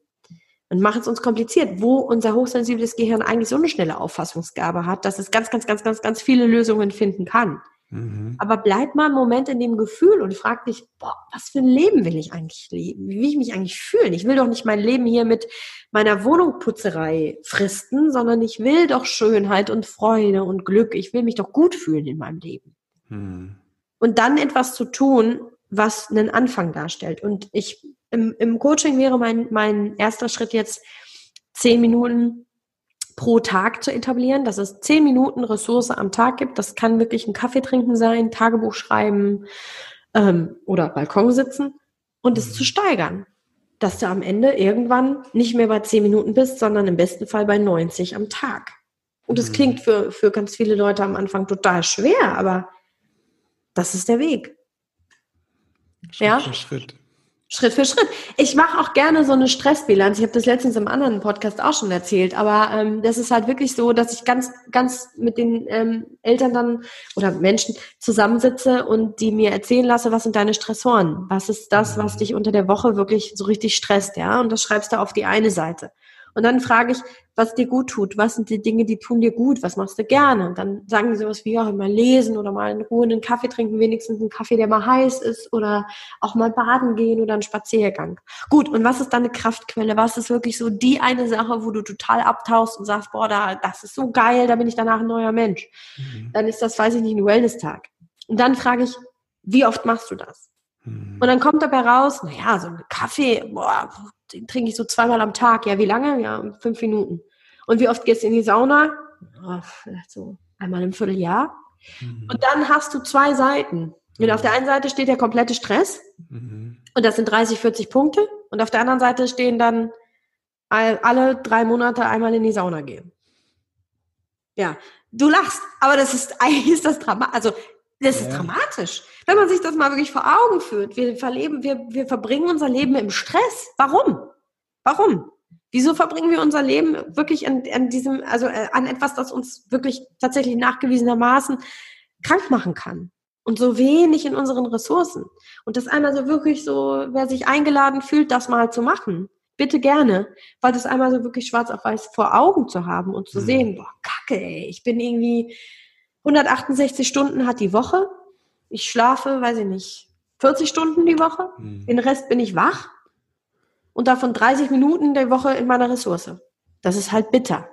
und machen es uns kompliziert, wo unser hochsensibles Gehirn eigentlich so eine schnelle Auffassungsgabe hat, dass es ganz, ganz, ganz, ganz, ganz viele Lösungen finden kann. Mhm. Aber bleib mal einen Moment in dem Gefühl und frag dich, boah, was für ein Leben will ich eigentlich leben? Wie will ich mich eigentlich fühlen? Ich will doch nicht mein Leben hier mit meiner Wohnungputzerei fristen, sondern ich will doch Schönheit und Freude und Glück. Ich will mich doch gut fühlen in meinem Leben. Mhm. Und dann etwas zu tun, was einen Anfang darstellt. Und ich im, im Coaching wäre mein, mein erster Schritt jetzt zehn Minuten pro Tag zu etablieren, dass es zehn Minuten Ressource am Tag gibt. Das kann wirklich ein Kaffee trinken sein, Tagebuch schreiben ähm, oder Balkon sitzen und es zu steigern. Dass du am Ende irgendwann nicht mehr bei zehn Minuten bist, sondern im besten Fall bei 90 am Tag. Und das mhm. klingt für, für ganz viele Leute am Anfang total schwer, aber das ist der Weg. Schritt ja? für Schritt. Schritt für Schritt. Ich mache auch gerne so eine Stressbilanz. Ich habe das letztens im anderen Podcast auch schon erzählt, aber ähm, das ist halt wirklich so, dass ich ganz, ganz mit den ähm, Eltern dann oder Menschen zusammensitze und die mir erzählen lasse, was sind deine Stressoren? Was ist das, was mhm. dich unter der Woche wirklich so richtig stresst, ja? Und das schreibst du auf die eine Seite. Und dann frage ich, was dir gut tut, was sind die Dinge, die tun dir gut, was machst du gerne? Und dann sagen die sowas wie, ja, mal lesen oder mal in Ruhe einen Kaffee trinken, wenigstens einen Kaffee, der mal heiß ist oder auch mal baden gehen oder einen Spaziergang. Gut, und was ist deine Kraftquelle? Was ist wirklich so die eine Sache, wo du total abtauchst und sagst, boah, da, das ist so geil, da bin ich danach ein neuer Mensch. Mhm. Dann ist das, weiß ich nicht, ein Wellness-Tag. Und dann frage ich, wie oft machst du das? Mhm. Und dann kommt dabei raus, naja, so einen Kaffee, boah, den trinke ich so zweimal am Tag. Ja, wie lange? Ja, fünf Minuten. Und wie oft gehst du in die Sauna? Oh, vielleicht so einmal im Vierteljahr. Mhm. Und dann hast du zwei Seiten. Und auf der einen Seite steht der komplette Stress. Mhm. Und das sind 30, 40 Punkte. Und auf der anderen Seite stehen dann alle drei Monate einmal in die Sauna gehen. Ja, du lachst, aber das ist eigentlich ist das dramatisch. Also das ist ja. dramatisch. Wenn man sich das mal wirklich vor Augen führt, wir verleben, wir, wir verbringen unser Leben im Stress. Warum? Warum? Wieso verbringen wir unser Leben wirklich an, an diesem, also äh, an etwas, das uns wirklich tatsächlich nachgewiesenermaßen krank machen kann? Und so wenig in unseren Ressourcen. Und das einmal so wirklich so, wer sich eingeladen fühlt, das mal zu machen, bitte gerne, weil das einmal so wirklich schwarz auf weiß vor Augen zu haben und zu mhm. sehen, boah, kacke, ey, ich bin irgendwie 168 Stunden hat die Woche. Ich schlafe, weiß ich nicht, 40 Stunden die Woche. Mhm. Den Rest bin ich wach. Und davon 30 Minuten die Woche in meiner Ressource. Das ist halt bitter.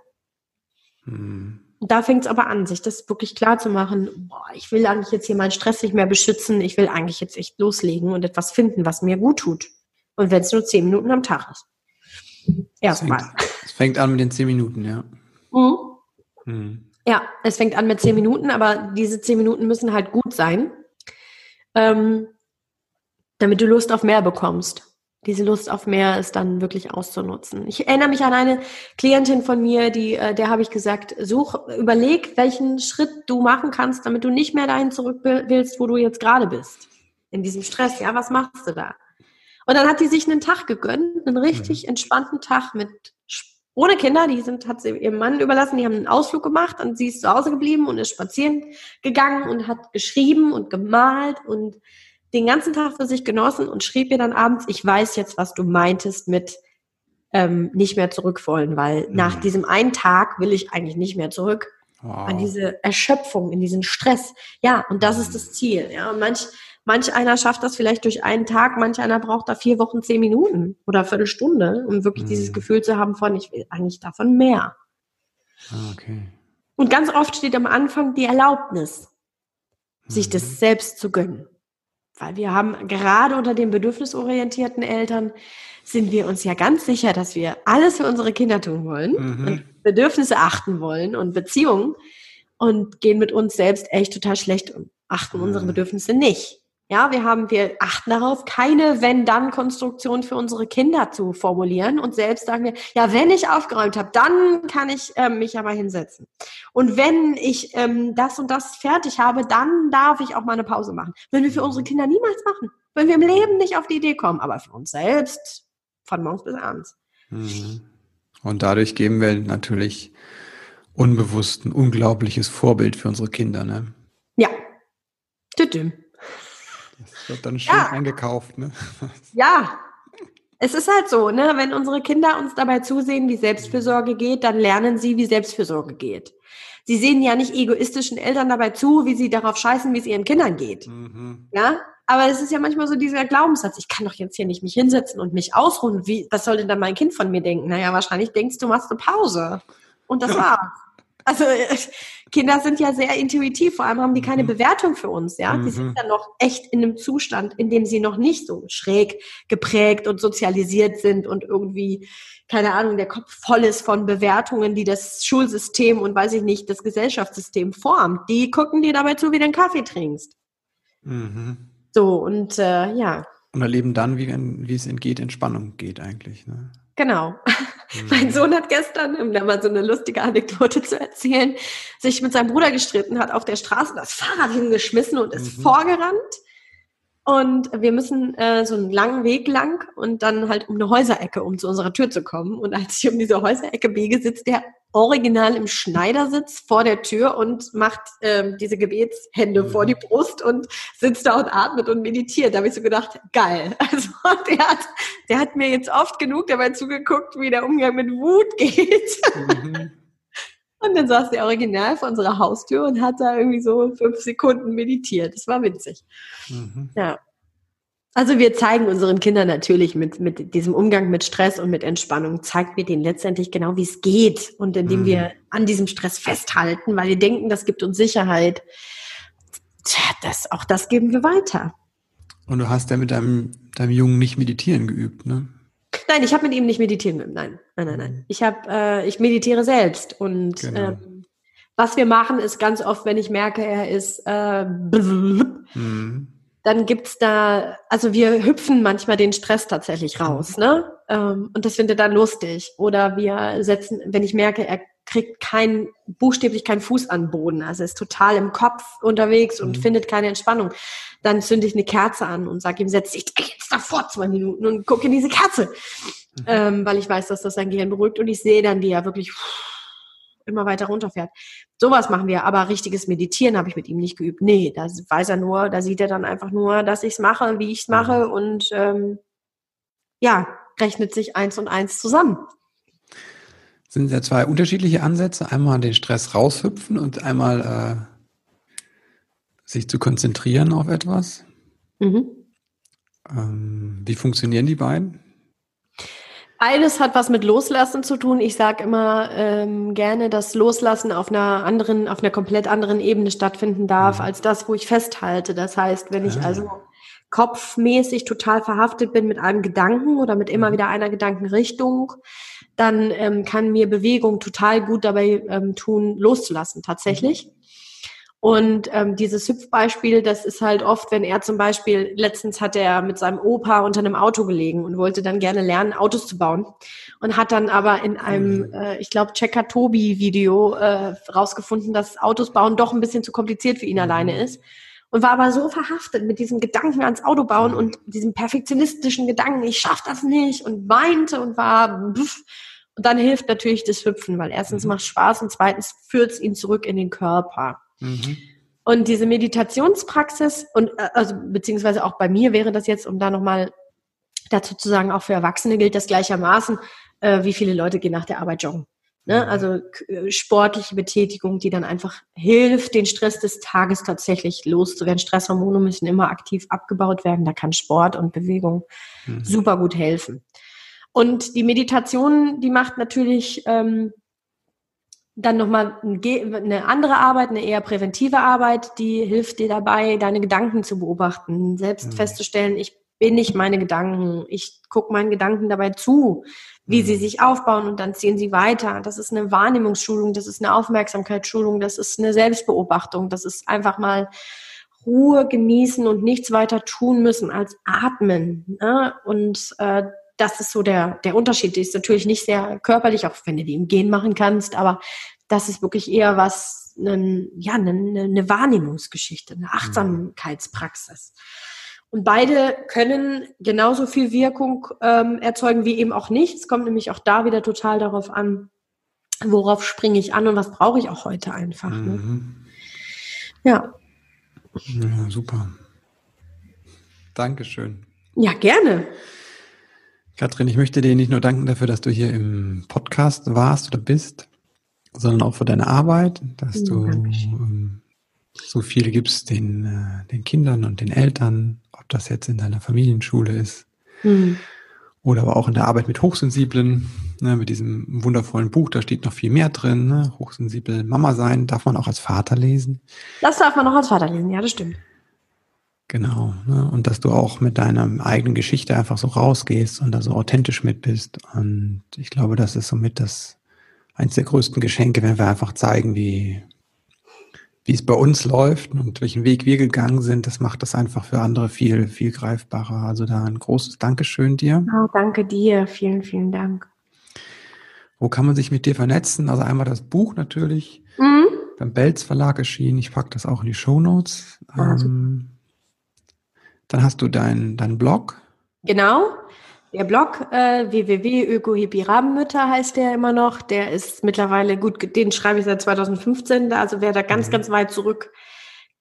Mhm. Und da fängt es aber an, sich das wirklich klar zu machen, boah, ich will eigentlich jetzt hier meinen Stress nicht mehr beschützen, ich will eigentlich jetzt echt loslegen und etwas finden, was mir gut tut. Und wenn es nur 10 Minuten am Tag ist. Erstmal. Es fängt an mit den 10 Minuten, ja. Mhm. Ja, es fängt an mit zehn Minuten, aber diese zehn Minuten müssen halt gut sein, ähm, damit du Lust auf mehr bekommst. Diese Lust auf mehr ist dann wirklich auszunutzen. Ich erinnere mich an eine Klientin von mir, die, äh, der habe ich gesagt, such, überleg, welchen Schritt du machen kannst, damit du nicht mehr dahin zurück willst, wo du jetzt gerade bist. In diesem Stress. Ja, was machst du da? Und dann hat die sich einen Tag gegönnt, einen richtig mhm. entspannten Tag mit ohne Kinder, die sind, hat sie ihrem Mann überlassen, die haben einen Ausflug gemacht und sie ist zu Hause geblieben und ist spazieren gegangen und hat geschrieben und gemalt und den ganzen Tag für sich genossen und schrieb ihr dann abends, ich weiß jetzt, was du meintest mit ähm, nicht mehr zurück wollen, weil mhm. nach diesem einen Tag will ich eigentlich nicht mehr zurück. Wow. An diese Erschöpfung, in diesen Stress. Ja, und das ist mhm. das Ziel. Ja, und manch, Manch einer schafft das vielleicht durch einen Tag, manch einer braucht da vier Wochen, zehn Minuten oder eine Viertelstunde, um wirklich mhm. dieses Gefühl zu haben von, ich will eigentlich davon mehr. Ah, okay. Und ganz oft steht am Anfang die Erlaubnis, sich mhm. das selbst zu gönnen. Weil wir haben gerade unter den bedürfnisorientierten Eltern sind wir uns ja ganz sicher, dass wir alles für unsere Kinder tun wollen mhm. und Bedürfnisse achten wollen und Beziehungen und gehen mit uns selbst echt total schlecht um, achten unsere mhm. Bedürfnisse nicht. Ja, wir haben, wir achten darauf, keine Wenn-Dann-Konstruktion für unsere Kinder zu formulieren und selbst sagen wir, ja, wenn ich aufgeräumt habe, dann kann ich ähm, mich aber hinsetzen. Und wenn ich ähm, das und das fertig habe, dann darf ich auch mal eine Pause machen. Wenn wir für unsere Kinder niemals machen, wenn wir im Leben nicht auf die Idee kommen, aber für uns selbst von morgens bis abends. Mhm. Und dadurch geben wir natürlich unbewusst ein unglaubliches Vorbild für unsere Kinder, ne? Ja. Tütüm. Das wird dann schön ja. eingekauft, ne? Ja. Es ist halt so, ne? Wenn unsere Kinder uns dabei zusehen, wie Selbstfürsorge geht, dann lernen sie, wie Selbstfürsorge geht. Sie sehen ja nicht egoistischen Eltern dabei zu, wie sie darauf scheißen, wie es ihren Kindern geht. Mhm. Ja? Aber es ist ja manchmal so dieser Glaubenssatz, ich kann doch jetzt hier nicht mich hinsetzen und mich ausruhen. Wie, was soll denn dann mein Kind von mir denken? Naja, wahrscheinlich denkst du, machst eine Pause. Und das war's. Also Kinder sind ja sehr intuitiv, vor allem haben die keine mhm. Bewertung für uns, ja. Die sind mhm. ja noch echt in einem Zustand, in dem sie noch nicht so schräg geprägt und sozialisiert sind und irgendwie, keine Ahnung, der Kopf voll ist von Bewertungen, die das Schulsystem und weiß ich nicht, das Gesellschaftssystem formt. Die gucken dir dabei zu, wie du einen Kaffee trinkst. Mhm. So, und äh, ja. Und erleben dann, wie, wie es entgeht, Entspannung geht eigentlich. Ne? Genau. Mhm. Mein Sohn hat gestern, um da mal so eine lustige Anekdote zu erzählen, sich mit seinem Bruder gestritten, hat auf der Straße das Fahrrad hingeschmissen und ist mhm. vorgerannt. Und wir müssen äh, so einen langen Weg lang und dann halt um eine Häuserecke, um zu unserer Tür zu kommen. Und als ich um diese Häuserecke biege, sitzt der original im Schneidersitz vor der Tür und macht ähm, diese Gebetshände mhm. vor die Brust und sitzt da und atmet und meditiert. Da habe ich so gedacht, geil. Also der hat, der hat mir jetzt oft genug dabei zugeguckt, wie der Umgang mit Wut geht. Mhm. Und dann saß der Original vor unserer Haustür und hat da irgendwie so fünf Sekunden meditiert. Das war witzig. Mhm. Ja. Also wir zeigen unseren Kindern natürlich mit, mit diesem Umgang mit Stress und mit Entspannung, zeigt wir denen letztendlich genau, wie es geht und indem mhm. wir an diesem Stress festhalten, weil wir denken, das gibt uns Sicherheit. tja, das, auch das geben wir weiter. Und du hast ja mit deinem, deinem Jungen nicht meditieren geübt, ne? Nein, ich habe mit ihm nicht meditieren. Nein, nein, nein, nein. Ich habe, äh, ich meditiere selbst und genau. ähm, was wir machen, ist ganz oft, wenn ich merke, er ist äh, mhm. dann gibt's da, also wir hüpfen manchmal den Stress tatsächlich raus, ne? Ähm, und das findet dann lustig. Oder wir setzen, wenn ich merke, er kriegt kein, buchstäblich keinen Fuß an Boden, also ist total im Kopf unterwegs und mhm. findet keine Entspannung, dann zünde ich eine Kerze an und sage ihm, setz dich jetzt davor zwei Minuten und gucke in diese Kerze, mhm. ähm, weil ich weiß, dass das sein Gehirn beruhigt und ich sehe dann, wie er wirklich immer weiter runterfährt. Sowas machen wir, aber richtiges Meditieren habe ich mit ihm nicht geübt. Nee, da weiß er nur, da sieht er dann einfach nur, dass ich es mache, wie ich es mache mhm. und ähm, ja, rechnet sich eins und eins zusammen. Sind ja zwei unterschiedliche Ansätze. Einmal den Stress raushüpfen und einmal äh, sich zu konzentrieren auf etwas. Mhm. Ähm, wie funktionieren die beiden? Beides hat was mit Loslassen zu tun. Ich sage immer ähm, gerne, dass Loslassen auf einer anderen, auf einer komplett anderen Ebene stattfinden darf, mhm. als das, wo ich festhalte. Das heißt, wenn ich ah. also kopfmäßig total verhaftet bin mit einem Gedanken oder mit immer mhm. wieder einer Gedankenrichtung, dann ähm, kann mir Bewegung total gut dabei ähm, tun, loszulassen, tatsächlich. Mhm. Und ähm, dieses Hüpfbeispiel, das ist halt oft, wenn er zum Beispiel, letztens hat er mit seinem Opa unter einem Auto gelegen und wollte dann gerne lernen, Autos zu bauen. Und hat dann aber in einem, mhm. äh, ich glaube, Checker Tobi-Video äh, rausgefunden, dass Autos bauen doch ein bisschen zu kompliziert für ihn mhm. alleine ist und war aber so verhaftet mit diesem Gedanken ans Auto bauen mhm. und diesem perfektionistischen Gedanken, ich schaff das nicht und weinte und war pff. und dann hilft natürlich das Hüpfen, weil erstens mhm. macht Spaß und zweitens führt es ihn zurück in den Körper. Mhm. Und diese Meditationspraxis und äh, also beziehungsweise auch bei mir wäre das jetzt, um da nochmal dazu zu sagen, auch für Erwachsene gilt das gleichermaßen, äh, wie viele Leute gehen nach der Arbeit joggen. Ne? Mhm. Also äh, sportliche Betätigung, die dann einfach hilft, den Stress des Tages tatsächlich loszuwerden. Stresshormone müssen immer aktiv abgebaut werden. Da kann Sport und Bewegung mhm. super gut helfen. Und die Meditation, die macht natürlich ähm, dann nochmal eine andere Arbeit, eine eher präventive Arbeit, die hilft dir dabei, deine Gedanken zu beobachten, selbst mhm. festzustellen, ich bin nicht meine Gedanken, ich gucke meinen Gedanken dabei zu wie sie mhm. sich aufbauen und dann ziehen sie weiter. Das ist eine Wahrnehmungsschulung, das ist eine Aufmerksamkeitsschulung, das ist eine Selbstbeobachtung, das ist einfach mal Ruhe genießen und nichts weiter tun müssen als atmen. Ne? Und äh, das ist so der, der Unterschied. Die ist natürlich nicht sehr körperlich, auch wenn du die im Gehen machen kannst, aber das ist wirklich eher was, ein, ja, eine, eine Wahrnehmungsgeschichte, eine mhm. Und beide können genauso viel Wirkung ähm, erzeugen wie eben auch nicht. Es kommt nämlich auch da wieder total darauf an, worauf springe ich an und was brauche ich auch heute einfach. Ne? Mhm. Ja. ja. Super. Dankeschön. Ja, gerne. Katrin, ich möchte dir nicht nur danken dafür, dass du hier im Podcast warst oder bist, sondern auch für deine Arbeit, dass ja, du ähm, so viel gibst den, äh, den Kindern und den Eltern, ob das jetzt in deiner Familienschule ist mhm. oder aber auch in der Arbeit mit Hochsensiblen, ne, mit diesem wundervollen Buch, da steht noch viel mehr drin. Ne? Hochsensibel Mama sein, darf man auch als Vater lesen. Das darf man auch als Vater lesen, ja, das stimmt. Genau. Ne? Und dass du auch mit deiner eigenen Geschichte einfach so rausgehst und da so authentisch mit bist. Und ich glaube, das ist somit das eins der größten Geschenke, wenn wir einfach zeigen, wie, wie es bei uns läuft und welchen Weg wir gegangen sind, das macht das einfach für andere viel, viel greifbarer. Also da ein großes Dankeschön dir. Oh, danke dir. Vielen, vielen Dank. Wo kann man sich mit dir vernetzen? Also einmal das Buch natürlich. Mhm. Beim Belz Verlag erschienen. Ich packe das auch in die Show Notes. Also. Ähm, dann hast du deinen dein Blog. Genau. Der Blog äh, www.ökohippie-Rabenmütter heißt der immer noch. Der ist mittlerweile gut, den schreibe ich seit 2015. Also wer da ganz, mhm. ganz weit zurück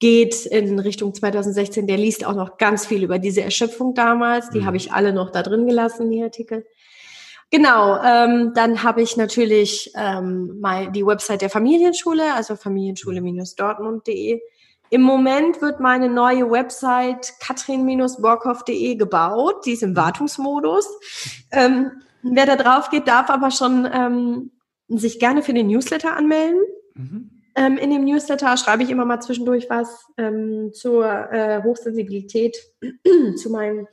geht in Richtung 2016, der liest auch noch ganz viel über diese Erschöpfung damals. Die mhm. habe ich alle noch da drin gelassen, die Artikel. Genau, ähm, dann habe ich natürlich ähm, mal die Website der Familienschule, also familienschule-dortmund.de. Im Moment wird meine neue Website katrin-borkhoff.de gebaut. Die ist im Wartungsmodus. Ähm, wer da drauf geht, darf aber schon ähm, sich gerne für den Newsletter anmelden. Mhm. Ähm, in dem Newsletter schreibe ich immer mal zwischendurch was ähm, zur äh, Hochsensibilität, zu meinen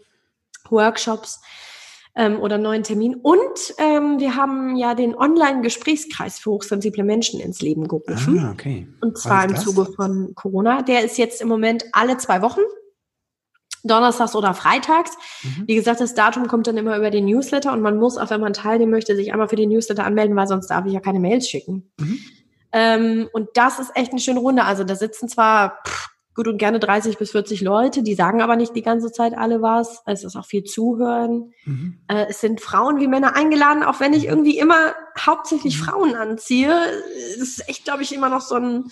Workshops ähm, oder neuen Terminen. Und ähm, wir haben ja den Online-Gesprächskreis für hochsensible Menschen ins Leben gerufen. Ah, okay. Und zwar im Zuge von Corona. Der ist jetzt im Moment alle zwei Wochen. Donnerstags oder Freitags. Mhm. Wie gesagt, das Datum kommt dann immer über den Newsletter und man muss, auch wenn man teilnehmen möchte, sich einmal für den Newsletter anmelden, weil sonst darf ich ja keine Mails schicken. Mhm. Ähm, und das ist echt eine schöne Runde. Also da sitzen zwar pff, gut und gerne 30 bis 40 Leute, die sagen aber nicht die ganze Zeit alle was. Es ist auch viel Zuhören. Mhm. Äh, es sind Frauen wie Männer eingeladen, auch wenn ich mhm. irgendwie immer hauptsächlich mhm. Frauen anziehe. Das ist echt, glaube ich, immer noch so ein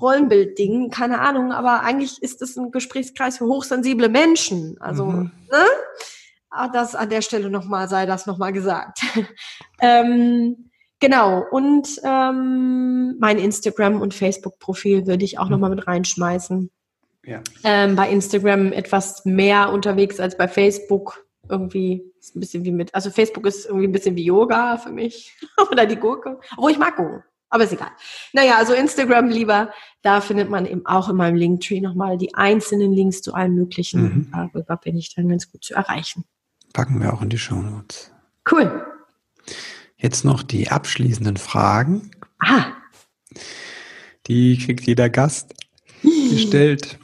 Rollenbildding, keine Ahnung, aber eigentlich ist es ein Gesprächskreis für hochsensible Menschen. Also, mhm. ne? Ach, das an der Stelle nochmal sei das nochmal gesagt. ähm, genau, und ähm, mein Instagram- und Facebook-Profil würde ich auch mhm. nochmal mit reinschmeißen. Ja. Ähm, bei Instagram etwas mehr unterwegs als bei Facebook. Irgendwie ist ein bisschen wie mit, also Facebook ist irgendwie ein bisschen wie Yoga für mich. Oder die Gurke. Obwohl ich mag Gurken. Aber ist egal. Naja, also Instagram lieber, da findet man eben auch in meinem Linktree nochmal die einzelnen Links zu allen möglichen. Mhm. Darüber bin ich dann ganz gut zu erreichen. Packen wir auch in die Show Notes. Cool. Jetzt noch die abschließenden Fragen. Ah. Die kriegt jeder Gast gestellt.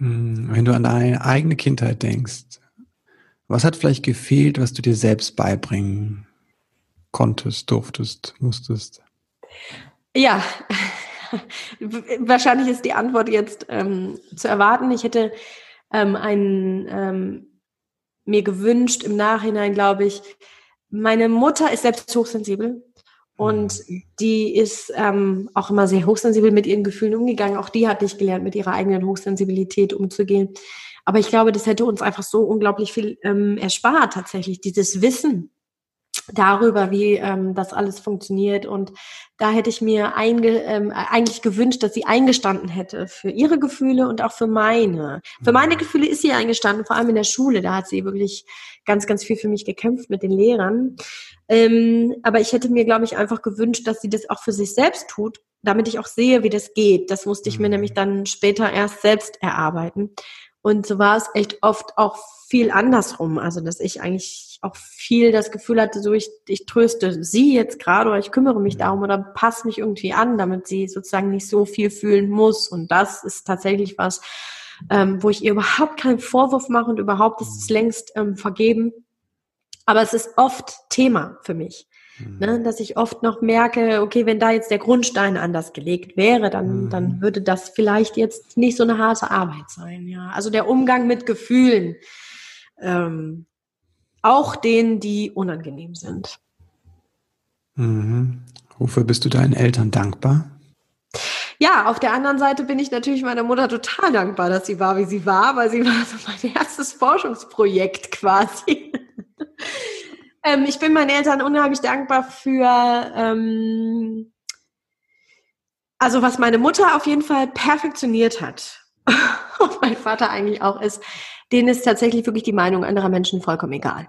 Hm, wenn du an deine eigene Kindheit denkst, was hat vielleicht gefehlt, was du dir selbst beibringen konntest, durftest, musstest? Ja, wahrscheinlich ist die Antwort jetzt ähm, zu erwarten. Ich hätte ähm, einen, ähm, mir gewünscht im Nachhinein, glaube ich, meine Mutter ist selbst hochsensibel und mhm. die ist ähm, auch immer sehr hochsensibel mit ihren Gefühlen umgegangen. Auch die hat nicht gelernt, mit ihrer eigenen Hochsensibilität umzugehen. Aber ich glaube, das hätte uns einfach so unglaublich viel ähm, erspart, tatsächlich, dieses Wissen darüber, wie ähm, das alles funktioniert. Und da hätte ich mir einge, ähm, eigentlich gewünscht, dass sie eingestanden hätte für ihre Gefühle und auch für meine. Für meine mhm. Gefühle ist sie eingestanden, vor allem in der Schule. Da hat sie wirklich ganz, ganz viel für mich gekämpft mit den Lehrern. Ähm, aber ich hätte mir, glaube ich, einfach gewünscht, dass sie das auch für sich selbst tut, damit ich auch sehe, wie das geht. Das musste ich mir mhm. nämlich dann später erst selbst erarbeiten. Und so war es echt oft auch viel andersrum. Also, dass ich eigentlich auch viel das Gefühl hatte, so ich, ich tröste sie jetzt gerade oder ich kümmere mich darum oder passe mich irgendwie an, damit sie sozusagen nicht so viel fühlen muss. Und das ist tatsächlich was, ähm, wo ich ihr überhaupt keinen Vorwurf mache und überhaupt ist es längst ähm, vergeben. Aber es ist oft Thema für mich. Ne, mhm. dass ich oft noch merke, okay, wenn da jetzt der Grundstein anders gelegt wäre, dann, mhm. dann würde das vielleicht jetzt nicht so eine harte Arbeit sein. Ja, also der Umgang mit Gefühlen, ähm, auch denen, die unangenehm sind. Mhm. Wofür bist du deinen Eltern dankbar? Ja, auf der anderen Seite bin ich natürlich meiner Mutter total dankbar, dass sie war, wie sie war, weil sie war so mein erstes Forschungsprojekt quasi. ähm, ich bin meinen Eltern unheimlich dankbar für, ähm, also was meine Mutter auf jeden Fall perfektioniert hat. Und mein Vater eigentlich auch ist, denen ist tatsächlich wirklich die Meinung anderer Menschen vollkommen egal.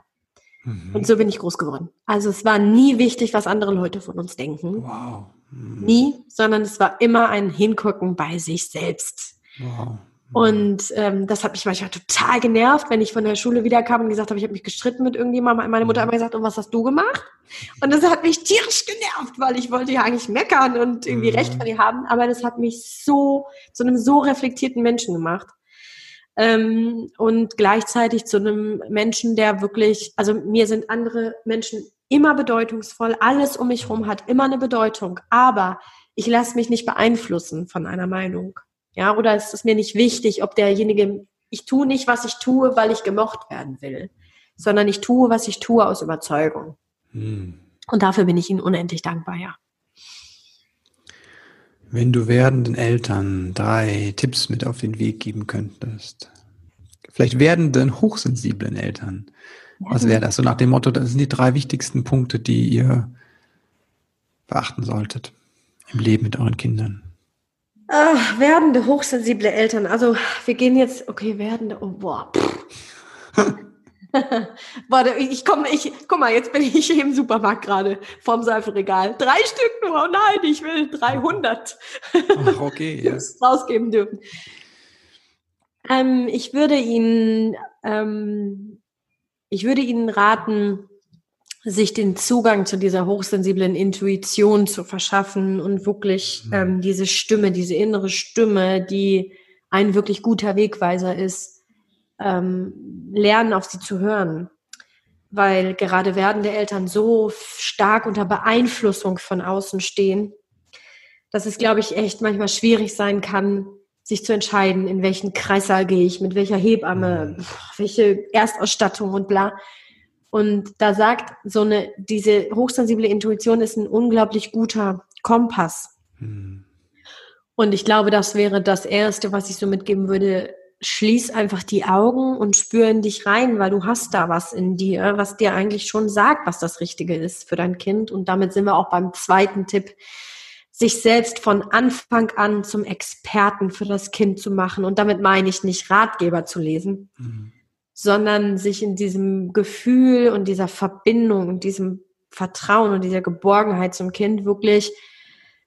Mhm. Und so bin ich groß geworden. Also es war nie wichtig, was andere Leute von uns denken. Wow. Mhm. Nie, sondern es war immer ein Hingucken bei sich selbst. Wow. Und ähm, das hat mich manchmal total genervt, wenn ich von der Schule wiederkam und gesagt habe, ich habe mich gestritten mit irgendjemandem. Meine Mutter hat immer gesagt, und was hast du gemacht? Und das hat mich tierisch genervt, weil ich wollte ja eigentlich meckern und irgendwie mhm. Recht von ihr haben. Aber das hat mich so zu einem so reflektierten Menschen gemacht ähm, und gleichzeitig zu einem Menschen, der wirklich, also mir sind andere Menschen immer bedeutungsvoll, alles um mich herum hat immer eine Bedeutung, aber ich lasse mich nicht beeinflussen von einer Meinung. Ja, oder es ist mir nicht wichtig, ob derjenige, ich tue nicht, was ich tue, weil ich gemocht werden will, sondern ich tue, was ich tue aus Überzeugung. Hm. Und dafür bin ich Ihnen unendlich dankbar, ja. Wenn du werdenden Eltern drei Tipps mit auf den Weg geben könntest, vielleicht werdenden hochsensiblen Eltern, was wäre das? So nach dem Motto, das sind die drei wichtigsten Punkte, die ihr beachten solltet im Leben mit euren Kindern. Ach, werdende hochsensible Eltern. Also wir gehen jetzt, okay, werdende, oh boah. Warte, ich komme, ich, guck mal, jetzt bin ich im Supermarkt gerade vorm Seifenregal. Drei Stück nur, oh nein, ich will 300. Ach, okay. Ja. rausgeben dürfen. Ähm, ich würde Ihnen, ähm, ich würde Ihnen raten, sich den Zugang zu dieser hochsensiblen Intuition zu verschaffen und wirklich mhm. ähm, diese Stimme, diese innere Stimme, die ein wirklich guter Wegweiser ist, ähm, lernen, auf sie zu hören. Weil gerade werdende Eltern so stark unter Beeinflussung von außen stehen, dass es, glaube ich, echt manchmal schwierig sein kann, sich zu entscheiden, in welchen Kreissaal gehe ich, mit welcher Hebamme, mhm. welche Erstausstattung und bla. Und da sagt so eine, diese hochsensible Intuition ist ein unglaublich guter Kompass. Mhm. Und ich glaube, das wäre das Erste, was ich so mitgeben würde. Schließ einfach die Augen und spür in dich rein, weil du hast da was in dir, was dir eigentlich schon sagt, was das Richtige ist für dein Kind. Und damit sind wir auch beim zweiten Tipp, sich selbst von Anfang an zum Experten für das Kind zu machen. Und damit meine ich nicht Ratgeber zu lesen, mhm. sondern sich in diesem Gefühl und dieser Verbindung und diesem Vertrauen und dieser Geborgenheit zum Kind wirklich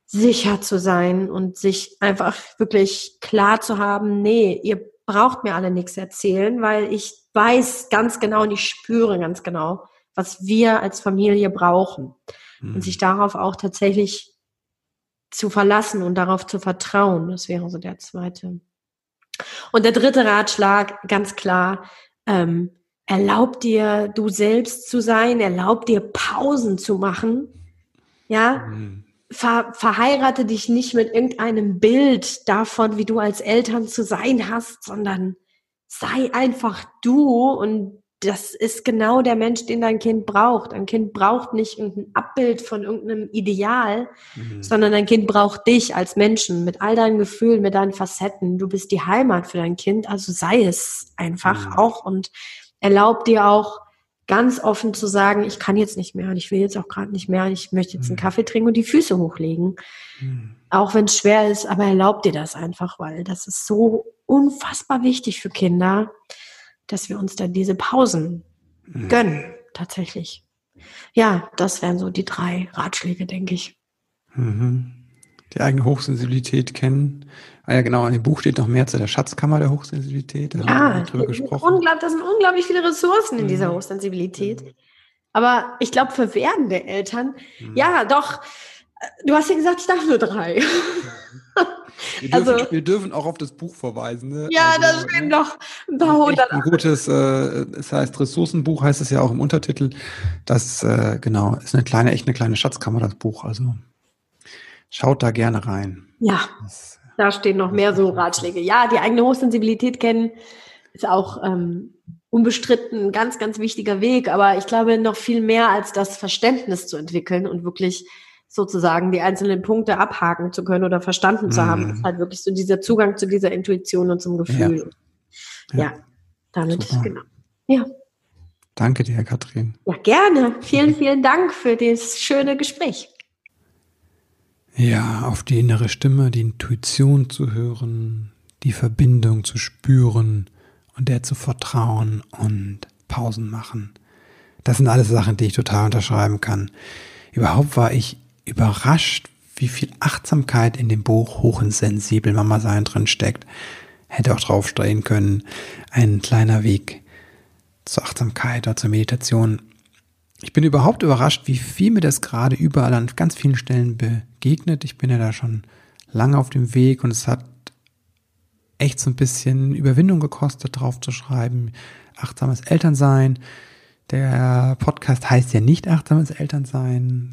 sicher zu sein und sich einfach wirklich klar zu haben, nee, ihr braucht mir alle nichts erzählen, weil ich weiß ganz genau und ich spüre ganz genau, was wir als Familie brauchen. Mhm. Und sich darauf auch tatsächlich zu verlassen und darauf zu vertrauen. Das wäre so der zweite. Und der dritte Ratschlag, ganz klar, ähm, erlaub dir, du selbst zu sein, erlaub dir Pausen zu machen. Ja, mhm ver, verheirate dich nicht mit irgendeinem Bild davon, wie du als Eltern zu sein hast, sondern sei einfach du und das ist genau der Mensch, den dein Kind braucht. Ein Kind braucht nicht irgendein Abbild von irgendeinem Ideal, mhm. sondern dein Kind braucht dich als Menschen mit all deinen Gefühlen, mit deinen Facetten. Du bist die Heimat für dein Kind, also sei es einfach mhm. auch und erlaub dir auch ganz offen zu sagen, ich kann jetzt nicht mehr und ich will jetzt auch gerade nicht mehr und ich möchte jetzt einen mhm. Kaffee trinken und die Füße hochlegen. Mhm. Auch wenn es schwer ist, aber erlaub dir das einfach, weil das ist so unfassbar wichtig für Kinder, dass wir uns dann diese Pausen mhm. gönnen, tatsächlich. Ja, das wären so die drei Ratschläge, denke ich. Mhm. Die eigene Hochsensibilität kennen, Ah ja, genau, in dem Buch steht noch mehr zu der Schatzkammer der Hochsensibilität. Da ja, haben wir drüber gesprochen. das sind unglaublich viele Ressourcen in dieser mhm. Hochsensibilität. Aber ich glaube, für werdende Eltern, mhm. ja, doch, du hast ja gesagt, ich darf nur drei. Wir dürfen, also, wir dürfen auch auf das Buch verweisen. Ne? Ja, also, da stehen noch ein paar hundert. Ein gutes, äh, es heißt Ressourcenbuch, heißt es ja auch im Untertitel. Das, äh, genau, ist eine kleine, echt eine kleine Schatzkammer, das Buch. Also schaut da gerne rein. Ja. Das, da stehen noch mehr so Ratschläge. Ja, die eigene Hochsensibilität kennen ist auch ähm, unbestritten ein ganz, ganz wichtiger Weg. Aber ich glaube, noch viel mehr als das Verständnis zu entwickeln und wirklich sozusagen die einzelnen Punkte abhaken zu können oder verstanden zu haben, mhm. ist halt wirklich so dieser Zugang zu dieser Intuition und zum Gefühl. Ja, ja. ja damit, Super. genau. Ja. Danke dir, Katrin. Ja, gerne. Vielen, vielen Dank für das schöne Gespräch. Ja, auf die innere Stimme, die Intuition zu hören, die Verbindung zu spüren und der zu vertrauen und Pausen machen. Das sind alles Sachen, die ich total unterschreiben kann. Überhaupt war ich überrascht, wie viel Achtsamkeit in dem Buch Hoch und sensibel Mama sein drin steckt. Hätte auch draufstehen können. Ein kleiner Weg zur Achtsamkeit oder zur Meditation. Ich bin überhaupt überrascht, wie viel mir das gerade überall an ganz vielen Stellen begegnet. Ich bin ja da schon lange auf dem Weg und es hat echt so ein bisschen Überwindung gekostet, drauf zu schreiben. Achtsames Elternsein. Der Podcast heißt ja nicht achtsames Elternsein.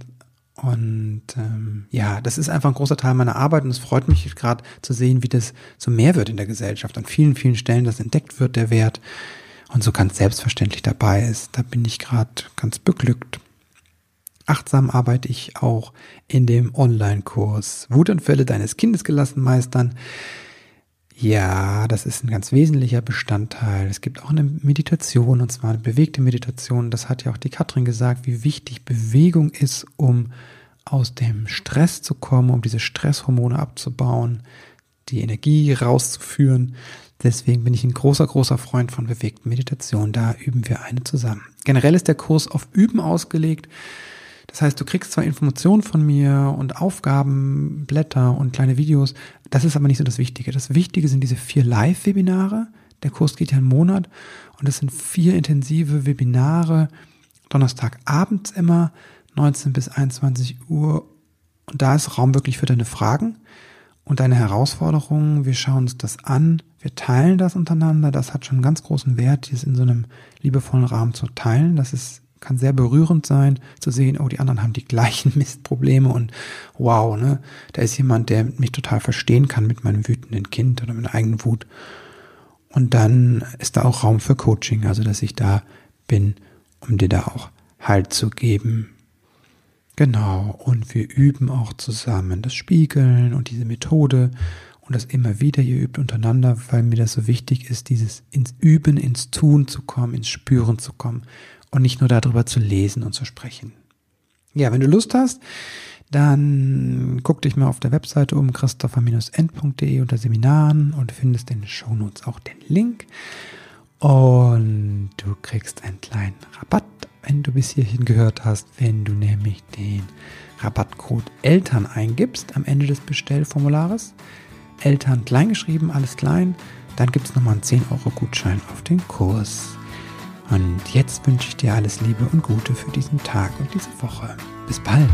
Und ähm, ja, das ist einfach ein großer Teil meiner Arbeit und es freut mich gerade zu sehen, wie das so mehr wird in der Gesellschaft. An vielen, vielen Stellen, das entdeckt wird, der Wert und so ganz selbstverständlich dabei ist. Da bin ich gerade ganz beglückt. Achtsam arbeite ich auch in dem Online-Kurs Wutanfälle deines Kindes gelassen meistern. Ja, das ist ein ganz wesentlicher Bestandteil. Es gibt auch eine Meditation, und zwar eine bewegte Meditation. Das hat ja auch die Katrin gesagt, wie wichtig Bewegung ist, um aus dem Stress zu kommen, um diese Stresshormone abzubauen, die Energie rauszuführen. Deswegen bin ich ein großer, großer Freund von bewegten Meditation. Da üben wir eine zusammen. Generell ist der Kurs auf Üben ausgelegt. Das heißt, du kriegst zwar Informationen von mir und Aufgaben, Blätter und kleine Videos. Das ist aber nicht so das Wichtige. Das Wichtige sind diese vier Live-Webinare. Der Kurs geht ja einen Monat und es sind vier intensive Webinare. Donnerstagabends immer, 19 bis 21 Uhr. Und da ist Raum wirklich für deine Fragen und deine Herausforderungen. Wir schauen uns das an. Wir teilen das untereinander. Das hat schon einen ganz großen Wert, dies in so einem liebevollen Rahmen zu teilen. Das ist kann sehr berührend sein, zu sehen, oh, die anderen haben die gleichen Mistprobleme und wow, ne, da ist jemand, der mich total verstehen kann mit meinem wütenden Kind oder meiner eigenen Wut. Und dann ist da auch Raum für Coaching, also dass ich da bin, um dir da auch Halt zu geben. Genau, und wir üben auch zusammen das Spiegeln und diese Methode und das immer wieder, ihr übt untereinander, weil mir das so wichtig ist, dieses ins Üben, ins Tun zu kommen, ins Spüren zu kommen und nicht nur darüber zu lesen und zu sprechen. Ja, wenn du Lust hast, dann guck dich mal auf der Webseite um christopher-end.de unter Seminaren und findest in den Shownotes auch den Link. Und du kriegst einen kleinen Rabatt, wenn du bis hierhin gehört hast, wenn du nämlich den Rabattcode Eltern eingibst am Ende des Bestellformulares. Eltern kleingeschrieben, alles klein. Dann gibt es nochmal einen 10 Euro Gutschein auf den Kurs. Und jetzt wünsche ich dir alles Liebe und Gute für diesen Tag und diese Woche. Bis bald.